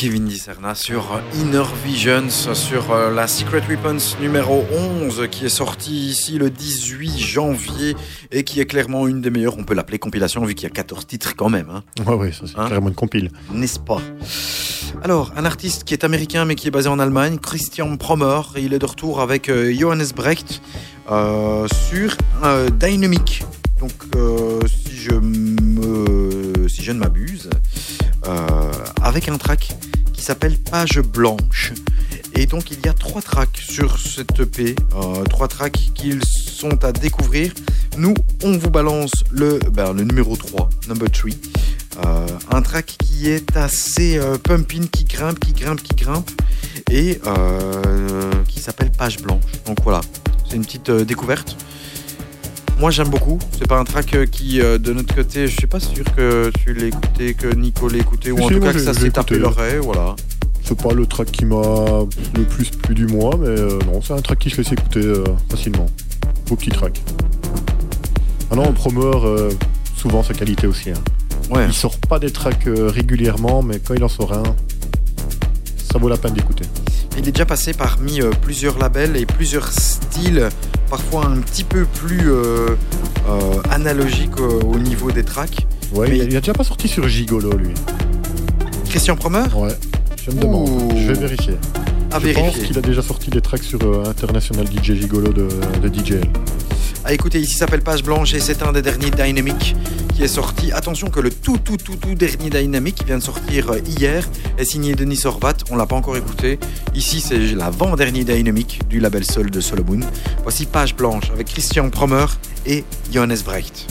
Kevin Discerna sur Inner Visions, sur euh, la Secret Weapons numéro 11 qui est sortie ici le 18 janvier et qui est clairement une des meilleures, on peut l'appeler compilation vu qu'il y a 14 titres quand même, hein, Ouais, ça c'est Hein carrément une compile. n'est-ce pas? Alors, un artiste qui est américain mais qui est basé en Allemagne, Christian Promer, et il est de retour avec euh, Johannes Brecht euh, sur euh, Dynamic. Donc, euh, si je me, si je ne m'abuse, euh, avec un track s'appelle Page Blanche. Et donc, il y a trois tracks sur cette EP, euh, trois tracks qu'ils sont à découvrir. Nous, on vous balance le, ben, numéro 3, number 3. Euh, un track qui est assez euh, pumping, qui grimpe, qui grimpe, qui grimpe, et qui s'appelle Page Blanche. Donc voilà, c'est une petite découverte. Moi j'aime beaucoup. C'est pas un track euh, qui, euh, de notre côté, je suis pas sûr que tu l'as écouté, que Nico l'a écouté, ou Si, en si, tout cas que ça s'est tapé l'oreille. Voilà. C'est pas le track qui m'a le plus plu du mois, mais euh, non, c'est un track qui se laisse écouter euh, facilement. Beau petit track. Ah non, Promer, euh, souvent sa qualité aussi. hein. Ouais. Il sort pas des tracks régulièrement, mais quand il en sort un, ça vaut la peine d'écouter. Il est déjà passé parmi euh, plusieurs labels et plusieurs styles, parfois un petit peu plus euh, euh, analogiques au niveau des tracks. Ouais, Mais- il, a, déjà pas sorti sur Gigolo, lui. Christian Promer? Ouais, je me demande. Ouh. Je vais vérifier. À je pense qu'il a déjà sorti des tracks sur euh, International DJ Gigolo de, de DJL. Ah, écoutez, ici s'appelle Page Blanche et c'est un des derniers Dynamic qui est sorti. Attention que le tout tout tout tout dernier Dynamic qui vient de sortir euh, hier est signé Denis Sorvat. On l'a pas encore écouté. Ici c'est l'avant-dernier Dynamic du label Sol de Solomon. Voici Page Blanche avec Christian Promer et Johannes Brecht.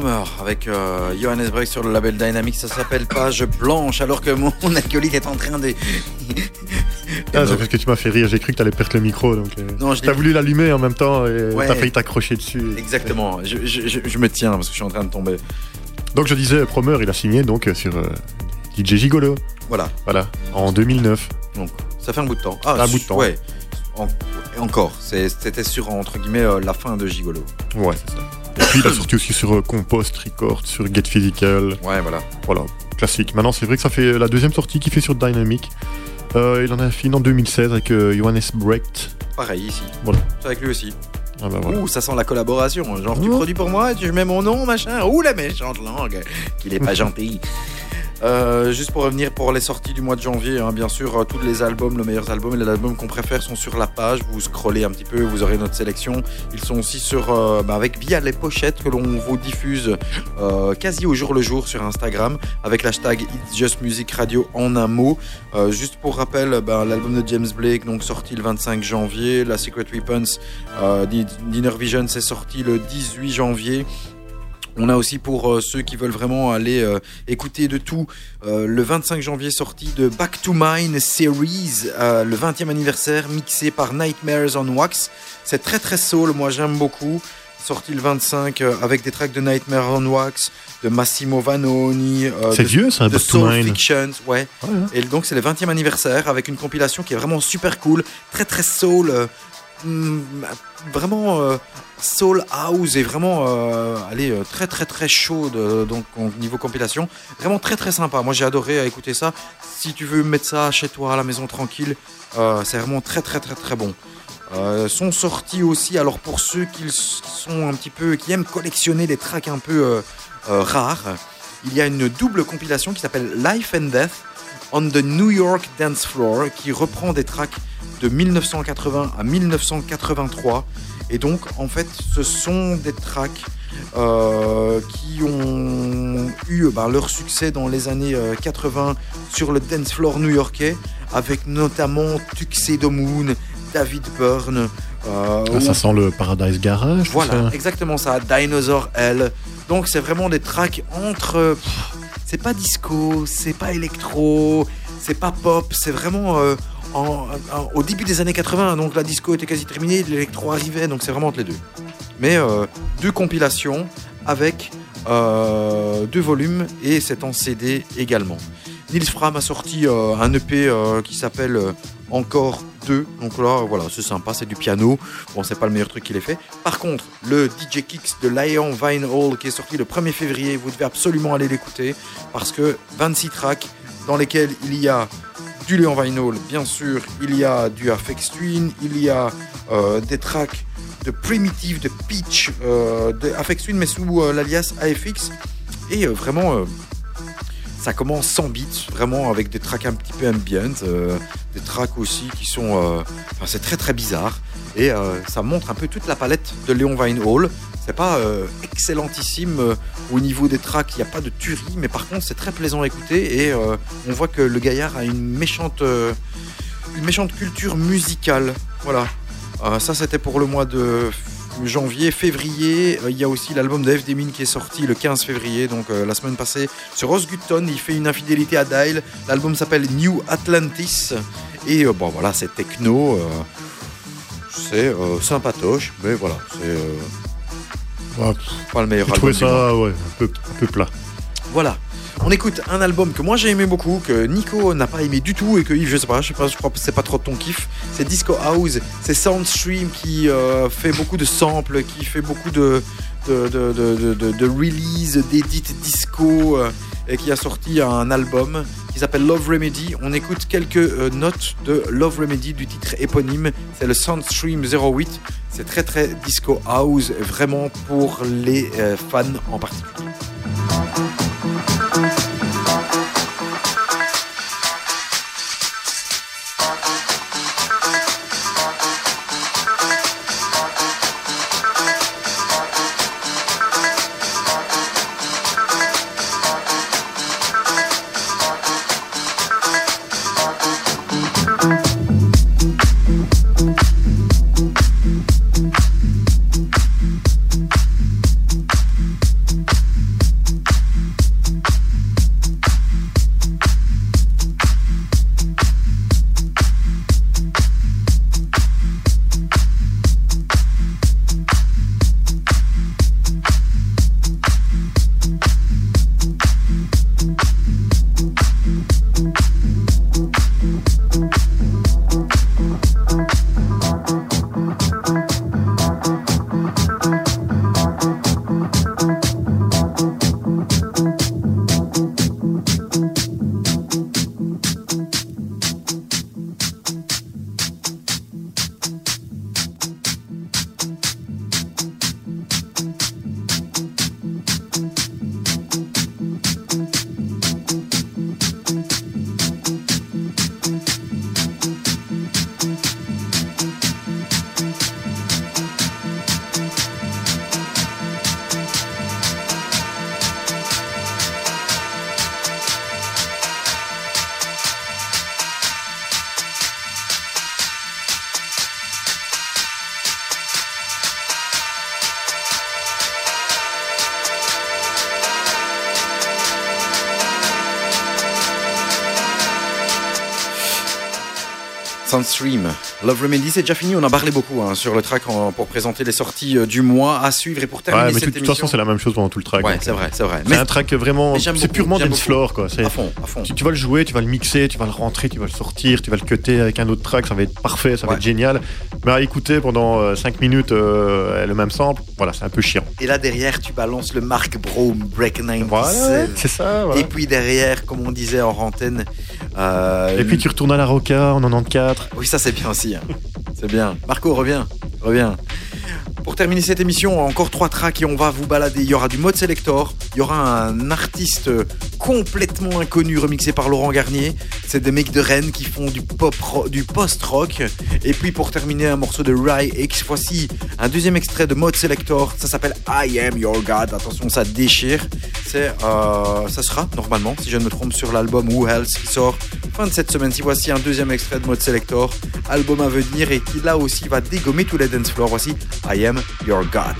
Promer avec euh, Johannes Break sur le label Dynamic. Ça s'appelle Page Blanche, alors que mon acolyte est en train de. Ah, c'est parce que tu m'as fait rire, j'ai cru que t'allais perdre le micro. Donc, euh, Non, je t'as voulu l'allumer en même temps et Ouais. t'as failli t'accrocher dessus. Exactement. Je, je- je- je me tiens parce que je suis en train de tomber. Donc je disais, Promer, il a signé donc euh, sur euh, DJ Gigolo. Voilà. Voilà, en 2009. Donc, ça fait un bout de temps. Ah, Un bout de temps. Ouais. En- encore, c'était sur entre guillemets euh, la fin de Gigolo. Ouais, c'est ça. Puis il a sorti aussi sur euh, Compost Records, sur Get Physical. Ouais, voilà. Voilà, classique. Maintenant, c'est vrai que ça fait la deuxième sortie qu'il fait sur Dynamic. Euh, il en a fini en 2016 avec euh, Johannes Brecht. Pareil ici. Voilà. C'est avec lui aussi. Ah bah voilà. Ouh, ça sent la collaboration. Genre, tu Oh. produis pour moi, tu mets mon nom, machin. Ouh, la méchante langue. Qu'il est pas gentil. Euh, juste pour revenir pour les sorties du mois de janvier, hein, bien sûr, euh, tous les albums, les meilleurs albums et les albums qu'on préfère sont sur la page. Vous scrollez un petit peu, vous aurez notre sélection. Ils sont aussi sur, euh, bah, avec via les pochettes que l'on vous diffuse euh, quasi au jour le jour sur Instagram avec l'hashtag It's Just Music Radio en un mot. Juste pour rappel, bah, l'album de James Blake, donc sorti le 25 janvier, la Secret Weapons Di- Dinner Vision, c'est sorti le 18 janvier. On a aussi pour euh, ceux qui veulent vraiment aller euh, écouter de tout, euh, le 25 janvier sorti de Back to Mine Series, le 20e anniversaire mixé par Nightmares on Wax. C'est très très soul, moi j'aime beaucoup. Sorti le 25 euh, avec des tracks de Nightmare on Wax, de Massimo Vanoni, C'est vieux ça, de Back to Soul Mine. Fictions, ouais. Ouais, hein. Et donc c'est le 20e anniversaire avec une compilation qui est vraiment super cool, très très soul, mm, vraiment euh, soul house et vraiment euh, allez euh, très très très chaud de- donc au niveau compilation, vraiment très très sympa. Moi j'ai adoré écouter ça. Si tu veux mettre ça chez toi à la maison tranquille, euh, c'est vraiment très très très très bon. Sont sortis aussi, alors pour ceux qui sont un petit peu, qui aiment collectionner des tracks un peu rares, il y a une double compilation qui s'appelle Life and Death on the New York Dance Floor qui reprend des tracks de 1980 à 1983 et donc en fait ce sont des tracks euh, qui ont eu ben, leur succès dans les années euh, 80 sur le dance floor new-yorkais avec notamment Tuxedo Moon, David Byrne euh, Ah, ça sent le Paradise Garage. voilà, ça. exactement ça. Dinosaur L. Donc c'est vraiment des tracks entre. C'est pas disco, c'est pas électro, c'est pas pop, c'est vraiment euh, au début des années 80. Donc la disco était quasi terminée, l'électro arrivait, donc c'est vraiment entre les deux. Mais euh, deux compilations avec euh, deux volumes et c'est en CD également. Nils Fram a sorti euh, un EP qui s'appelle Encore 2. Donc là, voilà, c'est sympa, c'est du piano. Bon, c'est pas le meilleur truc qu'il ait fait. Par contre, le DJ Kicks de Lion Vine Hall qui est sorti le 1er février, vous devez absolument aller l'écouter parce que 26 tracks dans lesquels il y a du Leon Vine Hall, bien sûr, il y a du Afex Twin, il y a euh, des tracks de Primitive, de Pitch, euh, de Afex Twin, mais sous euh, l'alias AFX. Et vraiment, ça commence sans beats, vraiment avec des tracks un petit peu ambient, des tracks aussi qui sont. Enfin, c'est très très bizarre. Et ça montre un peu toute la palette de Léon Vine Hall. C'est pas euh, excellentissime euh, au niveau des tracks, il n'y a pas de tuerie, mais par contre c'est très plaisant à écouter et euh, on voit que le gaillard a une méchante, une méchante culture musicale. Voilà. Ça c'était pour le mois de janvier, février. Il y a aussi l'album de FD Min qui est sorti le 15 février, donc la semaine passée. Sur Osgutton, il fait une infidélité à Dial. L'album s'appelle New Atlantis. Et bon voilà, c'est techno. c'est sympatoche, mais voilà, c'est Ouais, pas le meilleur album. ça ouais, un, peu, un peu plat. Voilà. On écoute un album que moi j'ai aimé beaucoup, que Nico n'a pas aimé du tout et que Yves, je sais pas, je sais pas, je crois que c'est pas trop ton kiff. C'est Disco House, c'est Soundstream qui euh, fait beaucoup de samples, qui fait beaucoup de, de, de, de, de- de- de release, d'édits disco euh, et qui a sorti un album qui s'appelle Love Remedy. On écoute quelques euh, notes de Love Remedy du titre éponyme, c'est le Soundstream 08. C'est très très disco house, vraiment pour les euh, fans en particulier. Soundstream, Love Remedy, c'est déjà fini. On a parlé beaucoup hein, sur le track en- pour présenter les sorties euh, du mois à suivre et pour terminer Ouais, mais cette de toute façon, c'est la même chose pendant tout le track. Ouais, donc, c'est euh, vrai, c'est vrai. C'est Mais un track vraiment. C'est purement dance floor, quoi. À fond, à fond. Tu, tu vas le jouer, tu vas le mixer, tu vas le rentrer, tu vas le sortir, tu vas le cutter avec un autre track, ça va être parfait, ça va être génial. Mais à écouter pendant 5 minutes euh, le même sample, voilà, c'est un peu chiant. Et là derrière, tu balances le Mark Brome Break 97. Voilà, c'est ça. Et puis derrière, comme on disait en antenne. euh, Et puis tu retournes à la Roca en 94. Oui, ça c'est bien aussi. C'est bien. Marco, reviens. Reviens. Pour terminer cette émission, encore trois tracks et on va vous balader. Il y aura du mode selector, il y aura un artiste complètement inconnu remixé par Laurent Garnier. C'est des mecs de Rennes qui font du pop, du post-rock. Et puis pour terminer, un morceau de Rai X. Voici un deuxième extrait de mode selector. Ça s'appelle I Am Your God. Attention, ça déchire. C'est, euh, ça sera normalement, si je ne me trompe, sur l'album Who Else qui sort fin de cette semaine. Si voici un deuxième extrait de mode selector, album à venir et qui là aussi va dégommer tous les dance floors. Voici I Am Your God.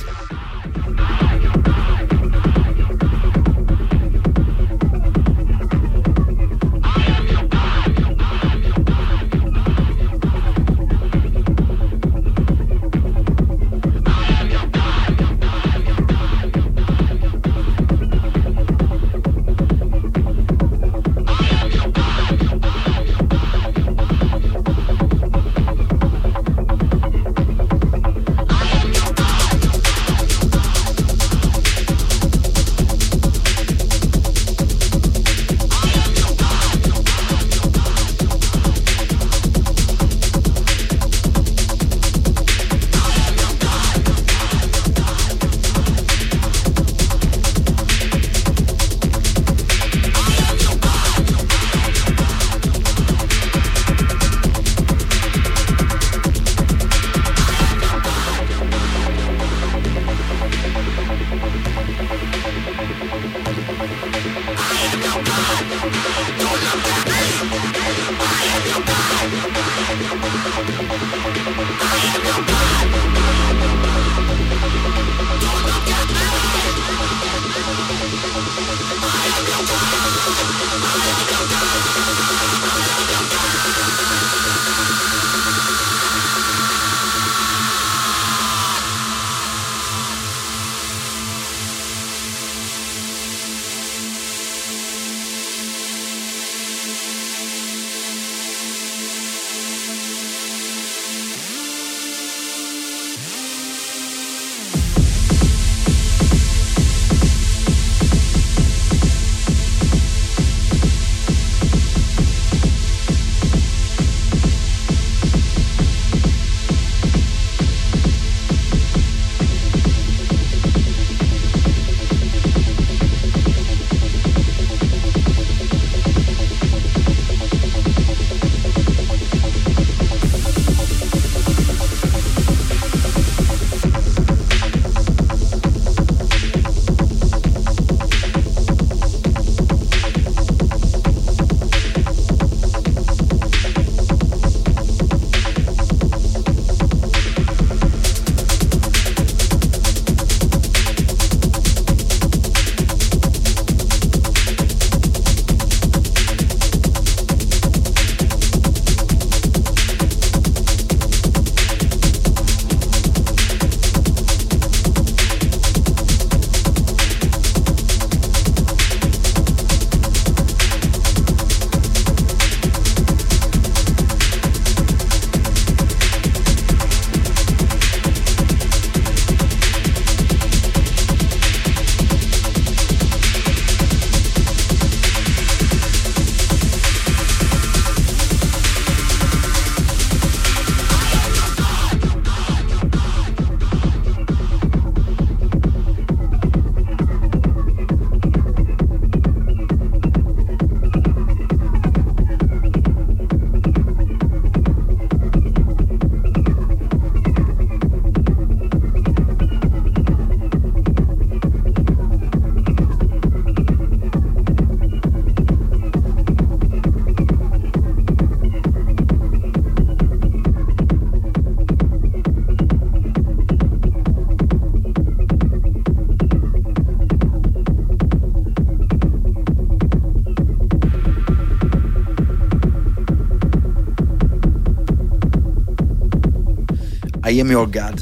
I am your God.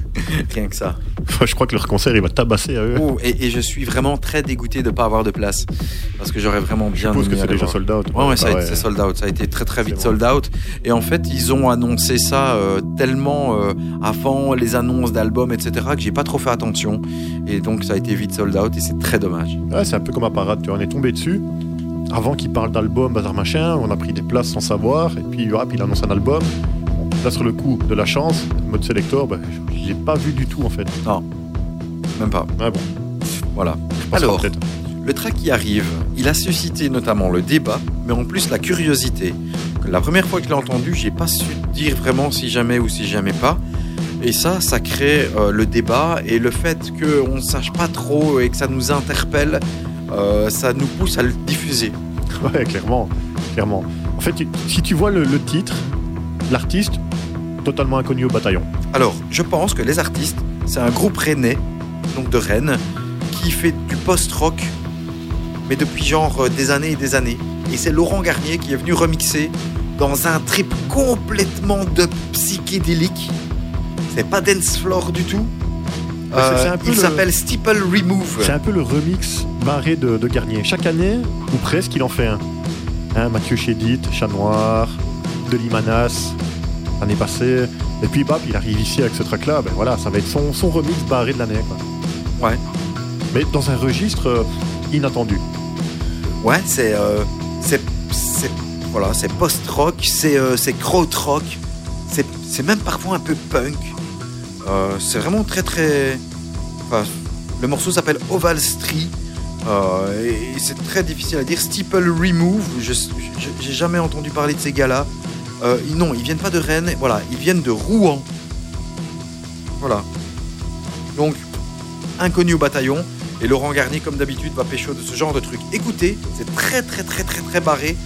Rien que ça. Je crois que leur concert, il va tabasser à eux. Oh, et, et je suis vraiment très dégoûté de ne pas avoir de place. Parce que j'aurais vraiment bien Je suppose que c'est déjà voir. sold out. Ouais, ouais, ça a été ouais. c'est sold out. Ça a été très très vite sold out. Et en fait, ils ont annoncé ça euh, tellement euh, avant les annonces d'albums, etc., que j'ai pas trop fait attention. Et donc, ça a été vite sold out et c'est très dommage. Ouais, c'est un peu comme à parade, tu vois, on est tombé dessus. Avant qu'il parle d'album, bazar machin, on a pris des places sans savoir, et puis hop, il annonce un album. Là, sur le coup de la chance, mode selector, bah, je l'ai pas vu du tout en fait. Même pas. Ouais, bon, Voilà. je Alors. Le track qui arrive, il a suscité notamment le débat, mais en plus la curiosité. La première fois que je l'ai entendu, j'ai pas su dire vraiment si jamais ou si jamais pas. Et ça, ça crée euh, le débat et le fait qu'on ne sache pas trop et que ça nous interpelle, euh, ça nous pousse à le diffuser. Ouais, clairement, clairement. En fait, si tu vois le, le titre, l'artiste, totalement inconnu au bataillon. Alors, je pense que les artistes, c'est un groupe rennais, donc de Rennes, qui fait du post-rock, mais depuis genre euh, des années et des années. Et c'est Laurent Garnier qui est venu remixer dans un trip complètement de psychédélique. C'est pas dance floor du tout. Euh, c'est un peu il le- s'appelle Steeple Remove. C'est un peu le remix barré de, de Garnier. Chaque année, ou presque, il en fait un. Hein, Mathieu Chédid, Chat Noir, Delis Manas, l'année passée. Et puis, bap, il arrive ici avec ce track-là. Ben voilà, ça va être son, son remix barré de l'année. quoi. Ouais. Mais dans un registre euh, inattendu. Ouais, c'est euh, c'est c'est- voilà, c'est post-rock, c'est euh, c'est krautrock, c'est c'est même parfois un peu punk. Euh, c'est vraiment très très. enfin, le morceau s'appelle Oval Street. euh, et c'est très difficile à dire. Steeple Remove, je j'ai jamais entendu parler de ces gars-là. Euh, ils- non, ils viennent pas de Rennes, voilà, ils viennent de Rouen. Voilà. Donc, inconnu au bataillon. Et Laurent Garnier, comme d'habitude, va pécho de ce genre de truc. Écoutez, c'est très très très très très barré.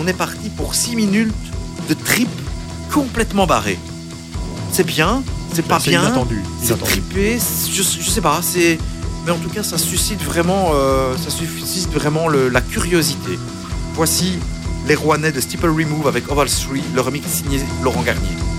On est parti pour 6 minutes de trip complètement barré. C'est bien, c'est pas Ben, bien, inattendu. c'est trippé, je, je sais pas, c'est. Mais en tout cas, ça suscite vraiment, euh, ça suscite vraiment le- la curiosité. Voici les Rouennais de Steeple Remove avec Oval Street, le remix signé Laurent Garnier.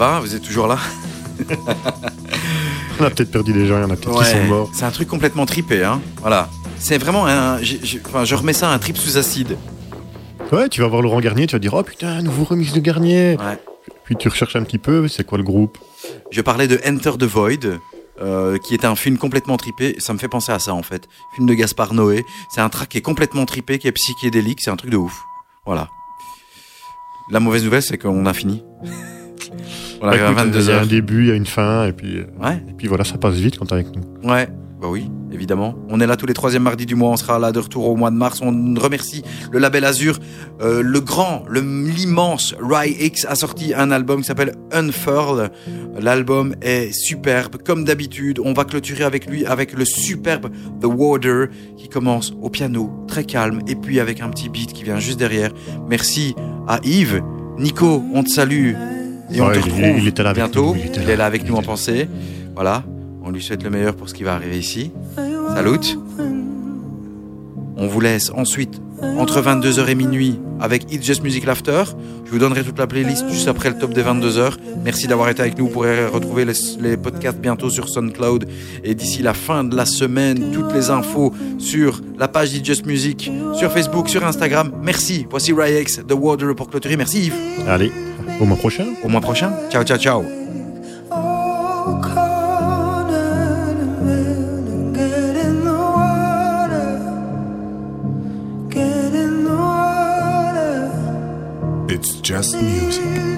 Va Vous êtes toujours là On a peut-être perdu des gens, il y en a peut-être qui sont morts. C'est un truc complètement tripé, hein. Voilà. C'est vraiment un. enfin, je remets ça à un trip sous acide. Ouais, tu vas voir Laurent Garnier, tu vas dire, oh putain, nouveau remix de Garnier. Ouais. Puis tu recherches un petit peu, c'est quoi le groupe? Je parlais de Enter the Void, euh, qui est un film complètement tripé. Ça me fait penser à ça en fait. Film de Gaspard Noé. C'est un track qui est complètement tripé, qui est psychédélique. C'est un truc de ouf. Voilà. La mauvaise nouvelle, c'est qu'on a fini. On arrive à Écoute, Il y a 22h. un début, il y a une fin, et puis, euh, Ouais, et puis voilà, ça passe vite quand t'es avec nous. ouais. Bah oui, évidemment. On est là tous les troisième mardis du mois. On sera là de retour au mois de mars. On remercie le label Azur. Euh, le grand, le l'immense Rai X a sorti un album qui s'appelle Unfurled. L'album est superbe. Comme d'habitude, on va clôturer avec lui avec le superbe The Water qui commence au piano, très calme, et puis avec un petit beat qui vient juste derrière. Merci à Yves. Nico, on te salue. Et on Ouais, te il- retrouve il était là avec bientôt. nous, il était il là. est là avec Il nous en pensée. Voilà. On lui souhaite le meilleur pour ce qui va arriver ici. Salut. On vous laisse ensuite entre 22h et minuit avec It's Just Music Laughter. Je vous donnerai toute la playlist juste après le top des 22h. Merci d'avoir été avec nous. Vous pourrez retrouver les, les podcasts bientôt sur SoundCloud. Et d'ici la fin de la semaine, toutes les infos sur la page d'It's Just Music, sur Facebook, sur Instagram. Merci. Voici Ryex, The Water pour clôturer. Merci Yves. Allez, au mois prochain. Au mois prochain. Ciao, ciao, ciao. Oh, cornered and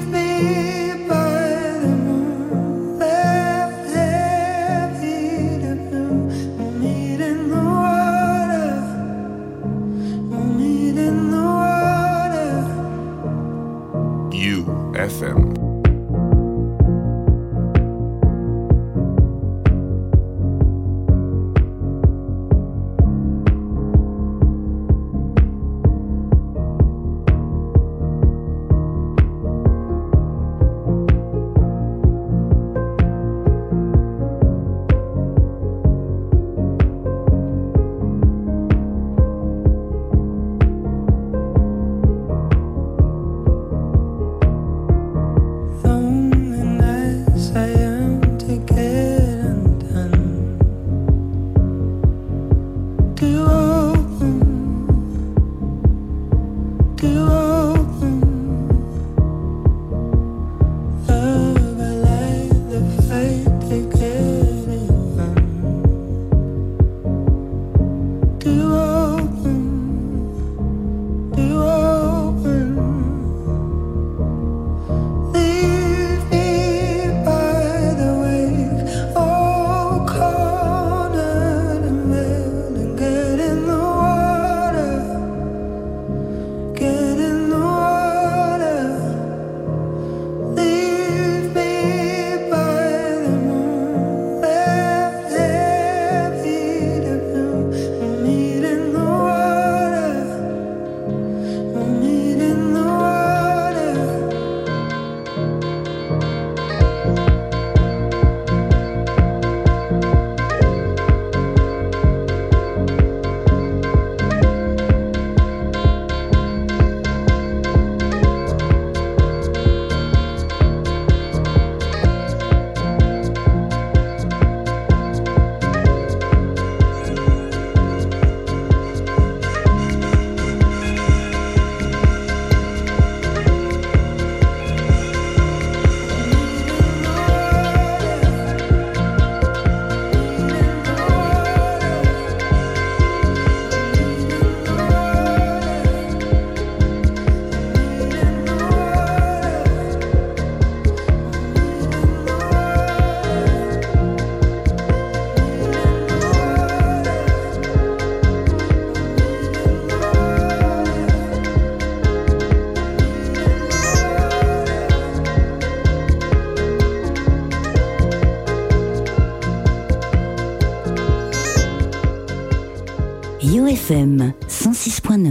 UFM